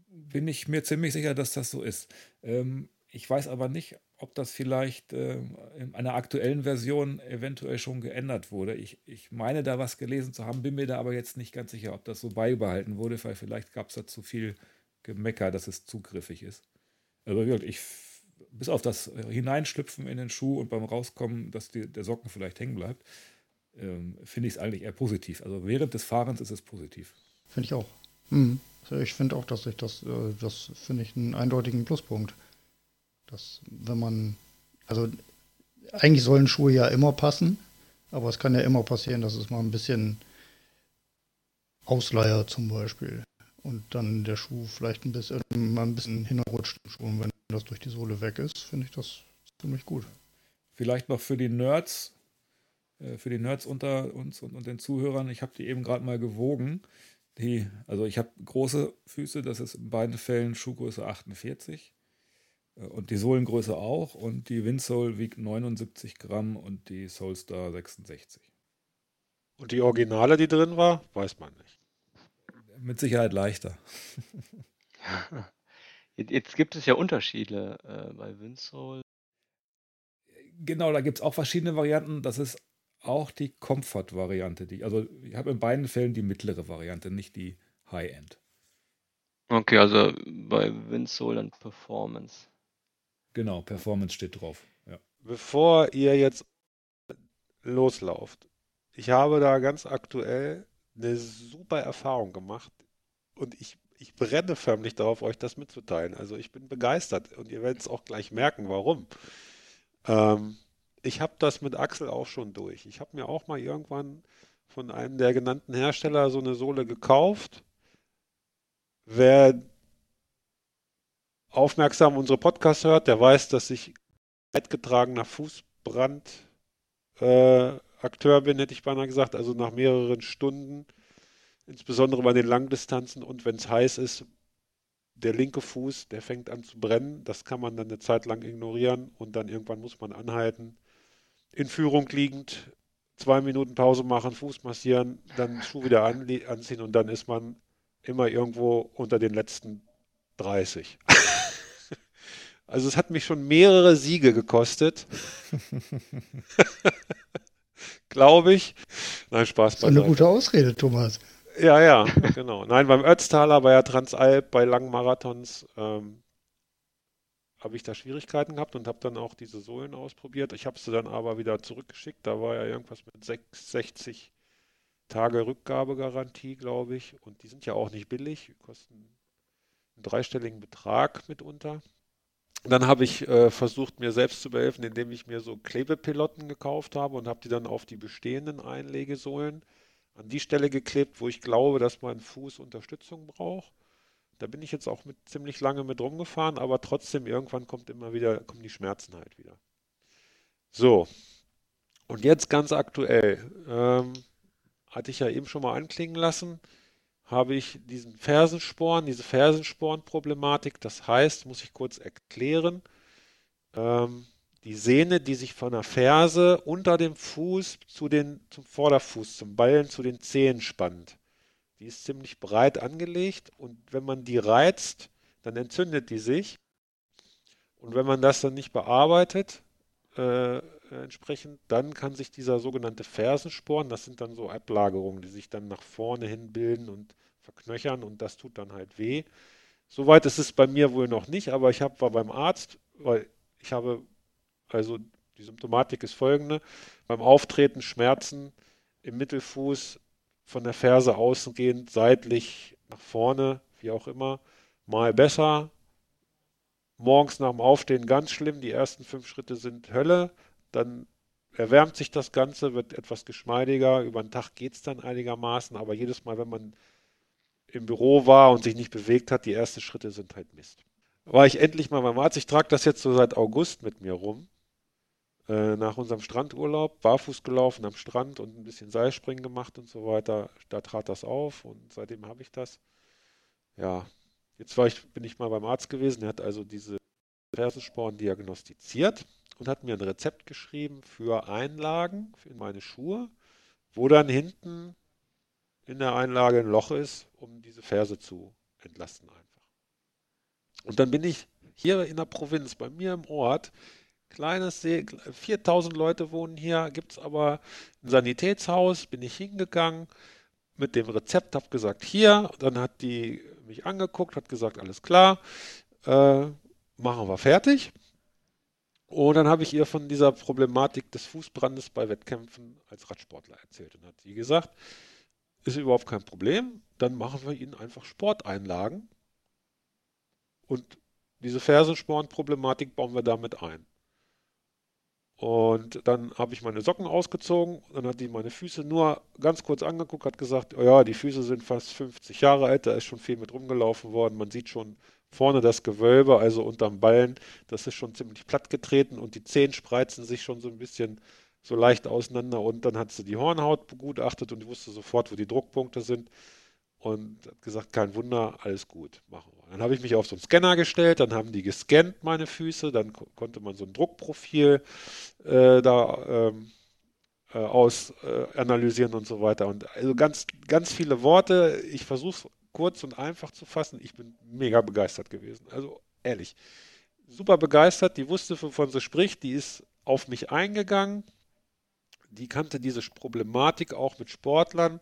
Bin ich mir ziemlich sicher, dass das so ist. Ähm, ich weiß aber nicht, ob das vielleicht äh, in einer aktuellen Version eventuell schon geändert wurde. Ich, ich meine da was gelesen zu haben, bin mir da aber jetzt nicht ganz sicher, ob das so beibehalten wurde, weil vielleicht gab es da zu viel Gemecker, dass es zugriffig ist. Also wirklich, ich, bis auf das Hineinschlüpfen in den Schuh und beim Rauskommen, dass die, der Socken vielleicht hängen bleibt, ähm, finde ich es eigentlich eher positiv. Also während des Fahrens ist es positiv. Finde ich auch. Mhm. Ich finde auch, dass ich das, äh, das finde ich einen eindeutigen Pluspunkt. Dass, wenn man, also eigentlich sollen Schuhe ja immer passen, aber es kann ja immer passieren, dass es mal ein bisschen Ausleiher zum Beispiel und dann der Schuh vielleicht ein bisschen, mal ein bisschen hinrutscht schon, wenn das durch die Sohle weg ist, finde ich das ziemlich gut. Vielleicht noch für die Nerds, äh, für die Nerds unter uns und, und den Zuhörern, ich habe die eben gerade mal gewogen. Die, also ich habe große Füße, das ist in beiden Fällen Schuhgröße 48 äh, und die Sohlengröße auch und die Windsole wiegt 79 Gramm und die Soulstar 66. Und die Originale, die drin war, weiß man nicht. Mit Sicherheit leichter. Jetzt gibt es ja Unterschiede äh, bei Windsole. Genau, da gibt es auch verschiedene Varianten. Das ist auch die Comfort-Variante. also ich habe in beiden Fällen die mittlere Variante, nicht die High-End. Okay, also bei Windsole dann Performance. Genau, Performance steht drauf. Ja. Bevor ihr jetzt loslauft, ich habe da ganz aktuell eine super Erfahrung gemacht und ich, ich brenne förmlich darauf, euch das mitzuteilen. Also ich bin begeistert und ihr werdet es auch gleich merken, warum. Ähm, ich habe das mit Axel auch schon durch. Ich habe mir auch mal irgendwann von einem der genannten Hersteller so eine Sohle gekauft. Wer aufmerksam unsere Podcasts hört, der weiß, dass ich weitgetragener Fußbrand äh, Akteur bin, hätte ich beinahe gesagt. Also nach mehreren Stunden, insbesondere bei den Langdistanzen und wenn es heiß ist, der linke Fuß, der fängt an zu brennen. Das kann man dann eine Zeit lang ignorieren und dann irgendwann muss man anhalten in Führung liegend, zwei Minuten Pause machen, Fuß massieren, dann Schuh wieder an, anziehen und dann ist man immer irgendwo unter den letzten 30. also es hat mich schon mehrere Siege gekostet. Glaube ich. Nein, Spaß bei. Eine gute Ausrede, Thomas. Ja, ja, genau. Nein, beim Ötztaler, bei der Transalp, bei langen Marathons, ähm, habe ich da Schwierigkeiten gehabt und habe dann auch diese Sohlen ausprobiert. Ich habe sie dann aber wieder zurückgeschickt. Da war ja irgendwas mit 60 Tage Rückgabegarantie, glaube ich. Und die sind ja auch nicht billig, kosten einen dreistelligen Betrag mitunter. Dann habe ich äh, versucht, mir selbst zu behelfen, indem ich mir so Klebepilotten gekauft habe und habe die dann auf die bestehenden Einlegesohlen an die Stelle geklebt, wo ich glaube, dass mein Fuß Unterstützung braucht. Da bin ich jetzt auch mit ziemlich lange mit rumgefahren, aber trotzdem irgendwann kommt immer wieder, kommen die Schmerzen halt wieder. So. Und jetzt ganz aktuell, ähm, hatte ich ja eben schon mal anklingen lassen, habe ich diesen Fersensporn, diese Fersensporn-Problematik. Das heißt, muss ich kurz erklären, ähm, die Sehne, die sich von der Ferse unter dem Fuß zu den, zum Vorderfuß, zum Ballen, zu den Zehen spannt Die ist ziemlich breit angelegt und wenn man die reizt, dann entzündet die sich. Und wenn man das dann nicht bearbeitet, äh, entsprechend, dann kann sich dieser sogenannte Fersensporn, das sind dann so Ablagerungen, die sich dann nach vorne hin bilden und verknöchern und das tut dann halt weh. Soweit ist es bei mir wohl noch nicht, aber ich hab, war beim Arzt, weil ich habe, also die Symptomatik ist folgende, beim Auftreten Schmerzen im Mittelfuß von der Ferse ausgehend, seitlich nach vorne, wie auch immer, mal besser, morgens nach dem Aufstehen ganz schlimm, die ersten fünf Schritte sind Hölle, dann erwärmt sich das Ganze, wird etwas geschmeidiger, über den Tag geht es dann einigermaßen, aber jedes Mal, wenn man im Büro war und sich nicht bewegt hat, die ersten Schritte sind halt Mist. War ich endlich mal beim Arzt. Ich trage das jetzt so seit August mit mir rum. Äh, nach unserem Strandurlaub, barfuß gelaufen am Strand und ein bisschen Seilspringen gemacht und so weiter. Da trat das auf und seitdem habe ich das. Ja, jetzt war ich, bin ich mal beim Arzt gewesen. Er hat also diese Fersensporen diagnostiziert und hat mir ein Rezept geschrieben für Einlagen für meine Schuhe, wo dann hinten in der Einlage ein Loch ist, um diese Ferse zu entlasten einfach. Und dann bin ich hier in der Provinz, bei mir im Ort, kleines See, 4000 Leute wohnen hier, gibt es aber ein Sanitätshaus, bin ich hingegangen mit dem Rezept, habe gesagt, hier, dann hat die mich angeguckt, hat gesagt, alles klar, äh, machen wir fertig. Und dann habe ich ihr von dieser Problematik des Fußbrandes bei Wettkämpfen als Radsportler erzählt und hat sie gesagt, ist überhaupt kein Problem. Dann machen wir ihnen einfach Sporteinlagen. Und diese Fersensporn-Problematik bauen wir damit ein. Und dann habe ich meine Socken ausgezogen, dann hat die meine Füße nur ganz kurz angeguckt, hat gesagt, oh ja, die Füße sind fast 50 Jahre alt, da ist schon viel mit rumgelaufen worden. Man sieht schon vorne das Gewölbe, also unterm Ballen, das ist schon ziemlich platt getreten und die Zehen spreizen sich schon so ein bisschen so leicht auseinander und dann hat sie die Hornhaut begutachtet und wusste sofort, wo die Druckpunkte sind und hat gesagt, kein Wunder, alles gut, machen wir. Dann habe ich mich auf so einen Scanner gestellt, dann haben die gescannt meine Füße, dann ko konnte man so ein Druckprofil äh, da ähm, äh, aus äh, analysieren und so weiter. Und also ganz, ganz viele Worte. Ich versuche es kurz und einfach zu fassen. Ich bin mega begeistert gewesen. Also ehrlich, super begeistert. Die wusste, wovon sie spricht. Die ist auf mich eingegangen die kannte diese Problematik auch mit Sportlern.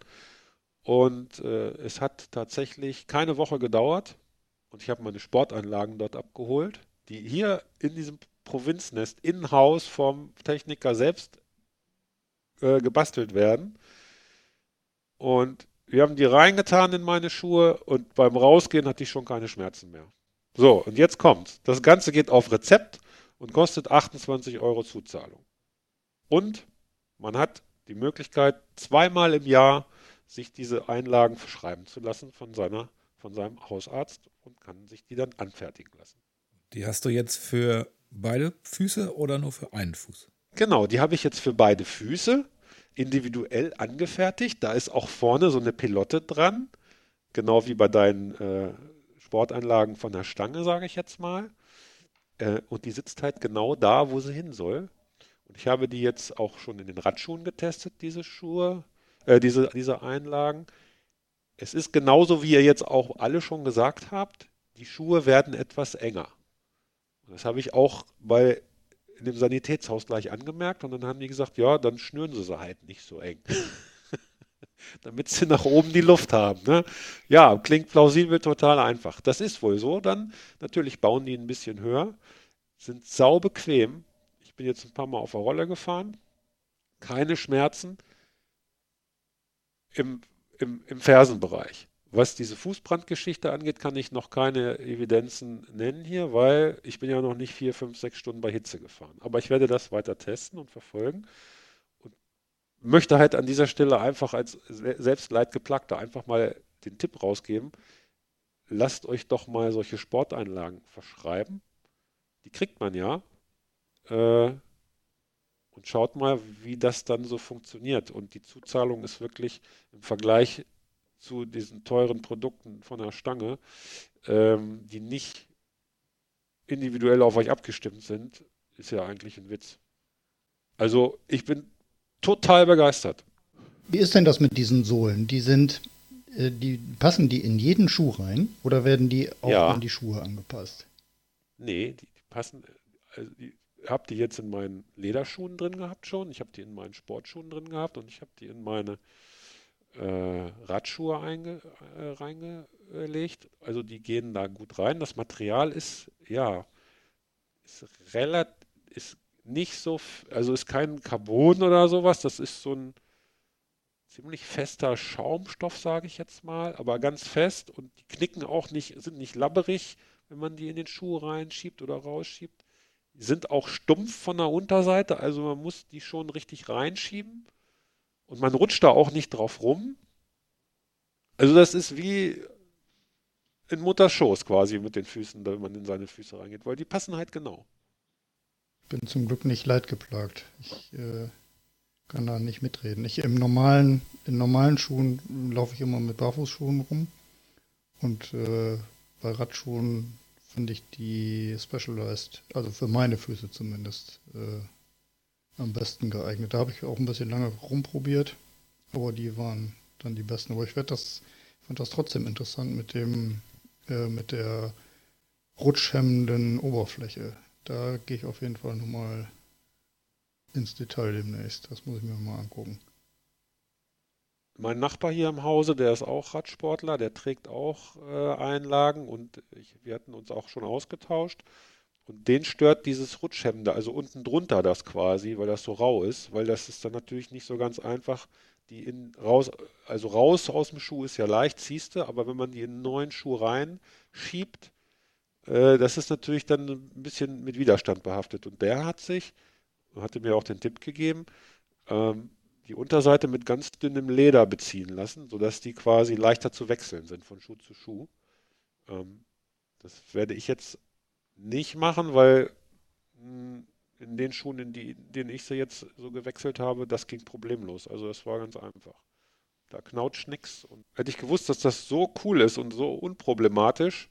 Und äh, es hat tatsächlich keine Woche gedauert. Und ich habe meine Sportanlagen dort abgeholt, die hier in diesem Provinznest in-house vom Techniker selbst äh, gebastelt werden. Und wir haben die reingetan in meine Schuhe und beim Rausgehen hatte ich schon keine Schmerzen mehr. So, und jetzt kommt. Das Ganze geht auf Rezept und kostet 28 Euro Zuzahlung. Und man hat die Möglichkeit, zweimal im Jahr sich diese Einlagen verschreiben zu lassen von, seiner, von seinem Hausarzt und kann sich die dann anfertigen lassen. Die hast du jetzt für beide Füße oder nur für einen Fuß? Genau, die habe ich jetzt für beide Füße individuell angefertigt. Da ist auch vorne so eine Pilotte dran, genau wie bei deinen äh, Sportanlagen von der Stange, sage ich jetzt mal. Äh, und die sitzt halt genau da, wo sie hin soll. Und ich habe die jetzt auch schon in den Radschuhen getestet, diese Schuhe, äh, diese, diese Einlagen. Es ist genauso, wie ihr jetzt auch alle schon gesagt habt, die Schuhe werden etwas enger. Und das habe ich auch bei in dem Sanitätshaus gleich angemerkt und dann haben die gesagt, ja, dann schnüren sie sie halt nicht so eng. Damit sie nach oben die Luft haben. Ne? Ja, klingt plausibel, total einfach. Das ist wohl so. Dann natürlich bauen die ein bisschen höher, sind sau bequem bin jetzt ein paar Mal auf der Rolle gefahren. Keine Schmerzen im, im, im Fersenbereich. Was diese Fußbrandgeschichte angeht, kann ich noch keine Evidenzen nennen hier, weil ich bin ja noch nicht vier, fünf, sechs Stunden bei Hitze gefahren. Aber ich werde das weiter testen und verfolgen und möchte halt an dieser Stelle einfach als Selbstleidgeplagter einfach mal den Tipp rausgeben, lasst euch doch mal solche Sporteinlagen verschreiben. Die kriegt man ja äh, und schaut mal, wie das dann so funktioniert. Und die Zuzahlung ist wirklich im Vergleich zu diesen teuren Produkten von der Stange, ähm, die nicht individuell auf euch abgestimmt sind, ist ja eigentlich ein Witz. Also ich bin total begeistert. Wie ist denn das mit diesen Sohlen? Die sind äh, die, passen die in jeden Schuh rein oder werden die auch Ja. an die Schuhe angepasst? Nee, die, die passen, also die habe die jetzt in meinen Lederschuhen drin gehabt schon, ich habe die in meinen Sportschuhen drin gehabt und ich habe die in meine äh, Radschuhe einge, äh, reingelegt. Also die gehen da gut rein. Das Material ist, ja, ist relativ, ist nicht so, also ist kein Carbon oder sowas, das ist so ein ziemlich fester Schaumstoff, sage ich jetzt mal, aber ganz fest und die knicken auch nicht, sind nicht labberig, wenn man die in den Schuh reinschiebt oder rausschiebt. Die sind auch stumpf von der Unterseite, also man muss die schon richtig reinschieben und man rutscht da auch nicht drauf rum. Also das ist wie in Mutters Schoß quasi mit den Füßen, wenn man in seine Füße reingeht, weil die passen halt genau. Bin zum Glück nicht leidgeplagt. Ich äh, kann da nicht mitreden. Ich im normalen, in normalen Schuhen laufe ich immer mit Barfußschuhen rum. Und äh, bei Radschuhen finde ich die Specialized, also für meine Füße zumindest, äh, am besten geeignet. Da habe ich auch ein bisschen lange rumprobiert, aber die waren dann die besten. Aber ich werde das, fand das trotzdem interessant mit dem, äh, mit der rutschhemmenden Oberfläche. Da gehe ich auf jeden Fall nochmal ins Detail demnächst. Das muss ich mir mal angucken. Mein Nachbar hier im Hause, der ist auch Radsportler, der trägt auch äh, Einlagen und ich, wir hatten uns auch schon ausgetauscht. Und den stört dieses Rutschhemmende, also unten drunter das quasi, weil das so rau ist, weil das ist dann natürlich nicht so ganz einfach, die in raus, also raus aus dem Schuh ist ja leicht, ziehst du, aber wenn man die in einen neuen Schuh reinschiebt, äh, das ist natürlich dann ein bisschen mit Widerstand behaftet. Und der hat sich, hatte mir auch den Tipp gegeben, ähm, die Unterseite mit ganz dünnem Leder beziehen lassen, sodass die quasi leichter zu wechseln sind von Schuh zu Schuh. Ähm, das werde ich jetzt nicht machen, weil mh, in den Schuhen, in die, in denen ich sie jetzt so gewechselt habe, das ging problemlos. Also das war ganz einfach. Da knautscht nix. Und hätte ich gewusst, dass das so cool ist und so unproblematisch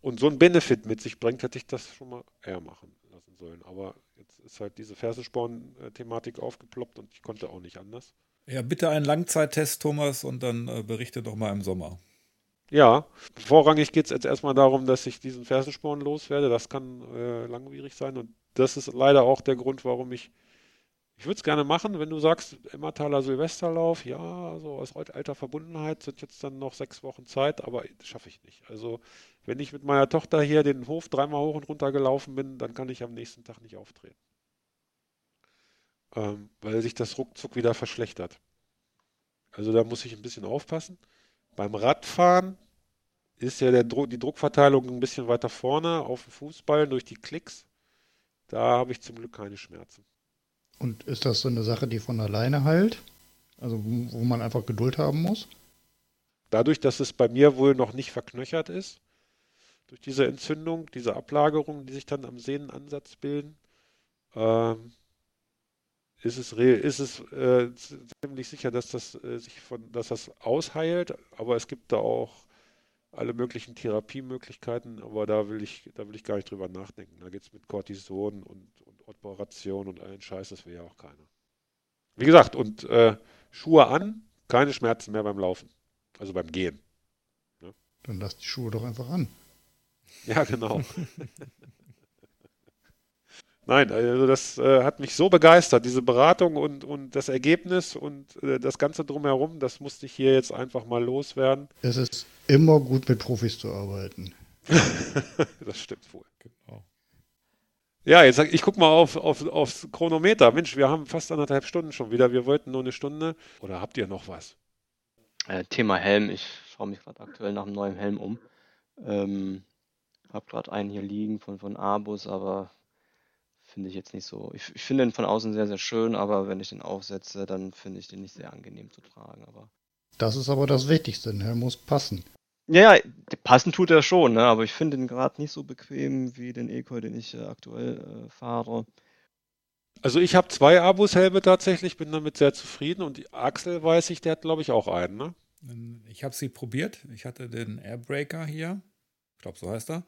und so einen Benefit mit sich bringt, hätte ich das schon mal eher machen sollen. Aber jetzt ist halt diese Fersensporn-Thematik aufgeploppt und ich konnte auch nicht anders. Ja, bitte einen Langzeittest, Thomas, und dann äh, berichte doch mal im Sommer. Ja, vorrangig geht es jetzt erstmal darum, dass ich diesen Fersensporn loswerde. Das kann äh, langwierig sein und das ist leider auch der Grund, warum ich. Ich würde es gerne machen, wenn du sagst, Emmertaler Silvesterlauf, ja, so aus alter Verbundenheit sind jetzt dann noch sechs Wochen Zeit, aber das schaffe ich nicht. Also, wenn ich mit meiner Tochter hier den Hof dreimal hoch und runter gelaufen bin, dann kann ich am nächsten Tag nicht auftreten. Ähm, weil sich das ruckzuck wieder verschlechtert. Also, da muss ich ein bisschen aufpassen. Beim Radfahren ist ja Druck, die Druckverteilung ein bisschen weiter vorne auf dem Fußballen durch die Klicks. Da habe ich zum Glück keine Schmerzen. Und ist das so eine Sache, die von alleine heilt? Also wo, man einfach Geduld haben muss? Dadurch, dass es bei mir wohl noch nicht verknöchert ist, durch diese Entzündung, diese Ablagerungen, die sich dann am Sehnenansatz bilden, ähm, ist es, ist es äh, ziemlich sicher, dass das äh, sich von, dass das ausheilt, aber es gibt da auch alle möglichen Therapiemöglichkeiten, aber da will ich, da will ich gar nicht drüber nachdenken. Da geht es mit Cortison und Operation und allen Scheiß, das will ja auch keiner. Wie gesagt, und äh, Schuhe an, keine Schmerzen mehr beim Laufen, also beim Gehen. Dann lass die Schuhe doch einfach an. Ja, genau. Nein, also das äh, hat mich so begeistert, diese Beratung und, und das Ergebnis und äh, das Ganze drumherum, das musste ich hier jetzt einfach mal loswerden. Es ist immer gut, mit Profis zu arbeiten. Das stimmt wohl. Genau. Ja, jetzt sag ich guck mal auf, auf, aufs Chronometer. Mensch, wir haben fast anderthalb Stunden schon wieder. Wir wollten nur eine Stunde. Oder habt ihr noch was? Äh, Thema Helm. Ich schaue mich gerade aktuell nach einem neuen Helm um. Ähm, habe gerade einen hier liegen von, von Abus, aber finde ich jetzt nicht so. Ich, ich finde den von außen sehr, sehr schön, aber wenn ich den aufsetze, dann finde ich den nicht sehr angenehm zu tragen. Aber Das ist aber das Wichtigste. Ein Helm muss passen. Ja, ja, passen tut er schon, ne? Aber ich finde den gerade nicht so bequem wie den Eco, den ich äh, aktuell äh, fahre. Also ich habe zwei Abus-Helme tatsächlich, bin damit sehr zufrieden. Und die Axel weiß ich, der hat glaube ich auch einen, ne? Ich habe sie probiert. Ich hatte den Airbreaker hier. Ich glaube, so heißt er.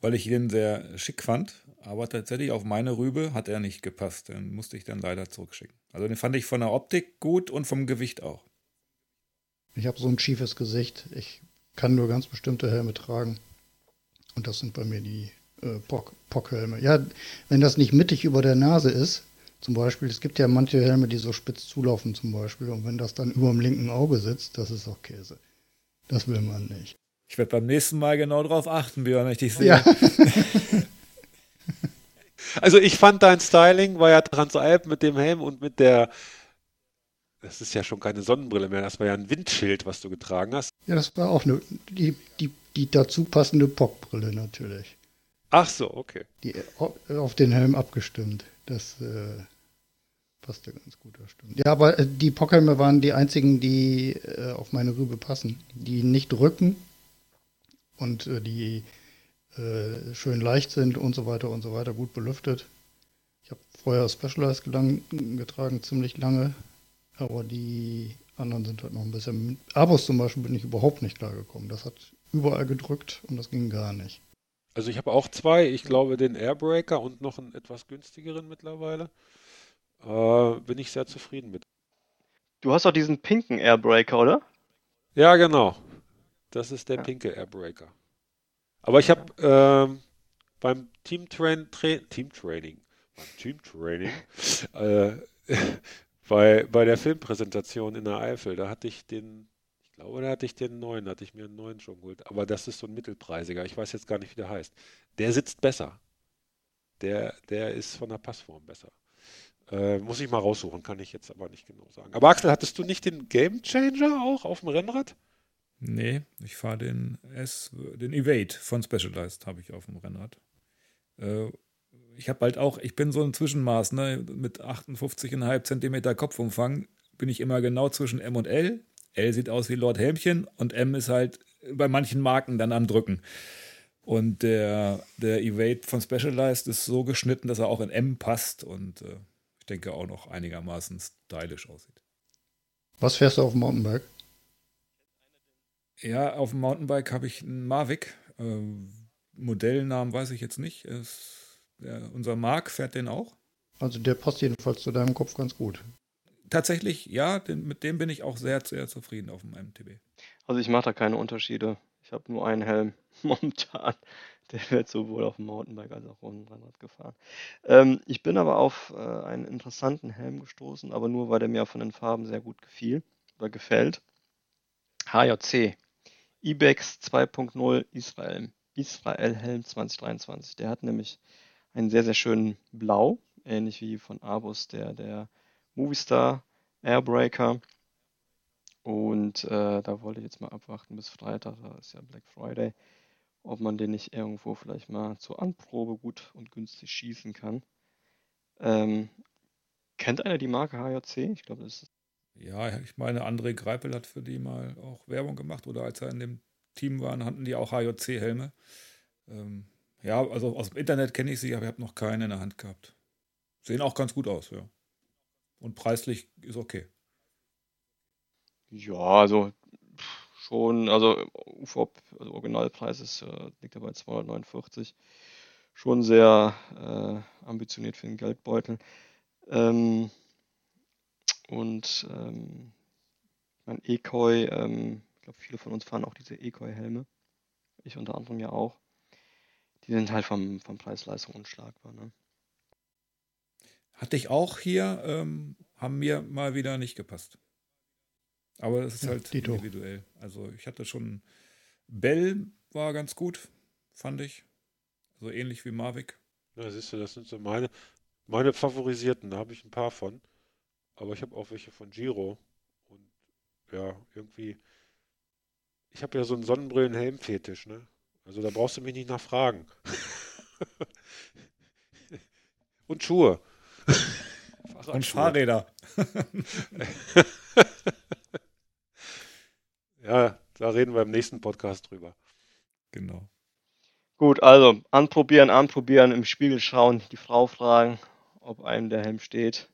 Weil ich ihn sehr schick fand. Aber tatsächlich auf meine Rübe hat er nicht gepasst. Den musste ich dann leider zurückschicken. Also den fand ich von der Optik gut und vom Gewicht auch. Ich habe so ein schiefes Gesicht. Ich kann nur ganz bestimmte Helme tragen. Und das sind bei mir die äh, Pockhelme. Ja, wenn das nicht mittig über der Nase ist, zum Beispiel, es gibt ja manche Helme, die so spitz zulaufen zum Beispiel. Und wenn das dann über dem linken Auge sitzt, das ist auch Käse. Das will man nicht. Ich werde beim nächsten Mal genau darauf achten, Björn, wenn ich dich sehe. Ja. also ich fand dein Styling war ja Transalp mit dem Helm und mit der das ist ja schon keine Sonnenbrille mehr, das war ja ein Windschild, was du getragen hast. Ja, das war auch eine, die, die, die dazu passende Pockbrille natürlich. Ach so, okay. Die auf den Helm abgestimmt. Das äh, passte ganz gut, das stimmt. Ja, aber äh, die Pockhelme waren die einzigen, die äh, auf meine Rübe passen. Die nicht rücken und äh, die äh, schön leicht sind und so weiter und so weiter, gut belüftet. Ich habe vorher Specialized getragen, ziemlich lange, aber die anderen sind halt noch ein bisschen. Mit Abos zum Beispiel bin ich überhaupt nicht klargekommen. Das hat überall gedrückt und das ging gar nicht. Also ich habe auch zwei. Ich glaube den Airbreaker und noch einen etwas günstigeren mittlerweile. Äh, bin ich sehr zufrieden mit. Du hast doch diesen pinken Airbreaker, oder? Ja, genau. Das ist der ja. pinke Airbreaker. Aber ich habe ähm, beim Team, Train, Tra Team Training, beim Team Training, äh, bei, bei der Filmpräsentation in der Eifel, da hatte ich den, ich glaube, da hatte ich den neuen, hatte ich mir einen neuen schon geholt. Aber das ist so ein mittelpreisiger. Ich weiß jetzt gar nicht, wie der heißt. Der sitzt besser. Der, der ist von der Passform besser. Äh, muss ich mal raussuchen, kann ich jetzt aber nicht genau sagen. Aber Axel, hattest du nicht den Game Changer auch auf dem Rennrad? Nee, ich fahre den S, den Evade von Specialized habe ich auf dem Rennrad. Äh, ich habe halt auch, ich bin so ein Zwischenmaß, ne? Mit 58,5 Zentimeter Kopfumfang bin ich immer genau zwischen M und L. L sieht aus wie Lord Helmchen und M ist halt bei manchen Marken dann am Drücken. Und der, der Evade von Specialized ist so geschnitten, dass er auch in M passt und äh, ich denke auch noch einigermaßen stylisch aussieht. Was fährst du auf dem Mountainbike? Ja, auf dem Mountainbike habe ich einen Mavic. Äh, Modellnamen weiß ich jetzt nicht. Es, der, unser Mark fährt den auch. Also der passt jedenfalls zu deinem Kopf ganz gut. Tatsächlich, ja, den, mit dem bin ich auch sehr, sehr zufrieden auf dem MTB. Also ich mache da keine Unterschiede. Ich habe nur einen Helm momentan. Der wird sowohl auf dem Mountainbike als auch auf dem Rennrad gefahren. Ähm, ich bin aber auf äh, einen interessanten Helm gestoßen, aber nur weil der mir von den Farben sehr gut gefiel oder gefällt. HJC. IBEX 2.0 Israel. Israel Helm 2023. Der hat nämlich einen sehr, sehr schönen Blau, ähnlich wie von Abus der, der Movistar Airbreaker. Und äh, da wollte ich jetzt mal abwarten bis Freitag, da ist ja Black Friday, ob man den nicht irgendwo vielleicht mal zur Anprobe gut und günstig schießen kann. Ähm, kennt einer die Marke HJC? Ich glaube, das ist ja, ich meine, André Greipel hat für die mal auch Werbung gemacht oder als er in dem Team waren, hatten die auch HJC-Helme. Ähm, ja, also aus dem Internet kenne ich sie, aber ich habe noch keine in der Hand gehabt. Sehen auch ganz gut aus, ja. Und preislich ist okay. Ja, also schon, also UFOP, also Originalpreis ist, äh, liegt ja bei 249. Schon sehr äh, ambitioniert für den Geldbeutel. Ähm, und ähm, mein Ekoi, ähm, ich glaube, viele von uns fahren auch diese Ekoi-Helme. Ich unter anderem ja auch. Die sind halt vom, vom Preis-Leistung unschlagbar. Ne? Hatte ich auch hier, ähm, haben mir mal wieder nicht gepasst. Aber es ist ja, halt Dito. individuell. Also ich hatte schon Bell war ganz gut, fand ich. So ähnlich wie Mavic. Ja, siehst du, das sind so meine, meine favorisierten, da habe ich ein paar von. Aber ich habe auch welche von Giro. Und ja, irgendwie. Ich habe ja so einen Sonnenbrillen-Helm-Fetisch, ne? Also da brauchst du mich nicht nachfragen. und Schuhe. und Fahrräder. ja, da reden wir im nächsten Podcast drüber. Genau. Gut, also anprobieren, anprobieren, im Spiegel schauen, die Frau fragen, ob einem der Helm steht.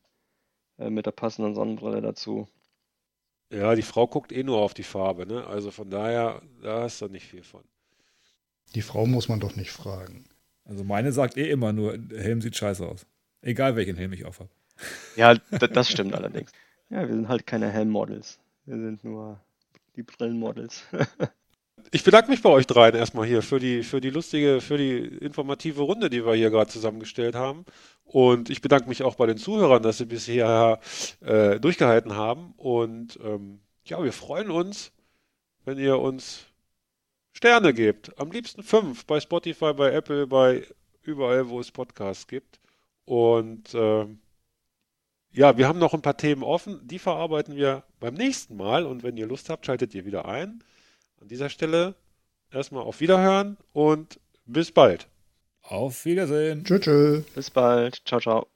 Äh, mit der passenden Sonnenbrille dazu. Ja, die Frau guckt eh nur auf die Farbe, ne? Also von daher, da hast du nicht viel von. Die Frau muss man doch nicht fragen. Also meine sagt eh immer nur, der Helm sieht scheiße aus. Egal welchen Helm ich aufhab. Ja, das stimmt allerdings. Ja, wir sind halt keine Helm-Models. Wir sind nur die Brillenmodels. ich bedanke mich bei euch dreien erstmal hier für die, für die lustige, für die informative Runde, die wir hier gerade zusammengestellt haben. Und ich bedanke mich auch bei den Zuhörern, dass sie bisher äh, durchgehalten haben. Und ähm, ja, wir freuen uns, wenn ihr uns Sterne gebt. Am liebsten fünf bei Spotify, bei Apple, bei überall, wo es Podcasts gibt. Und äh, ja, wir haben noch ein paar Themen offen. Die verarbeiten wir beim nächsten Mal. Und wenn ihr Lust habt, schaltet ihr wieder ein. An dieser Stelle erstmal auf Wiederhören und bis bald. Auf Wiedersehen. Tschüss. Bis bald. Ciao, ciao.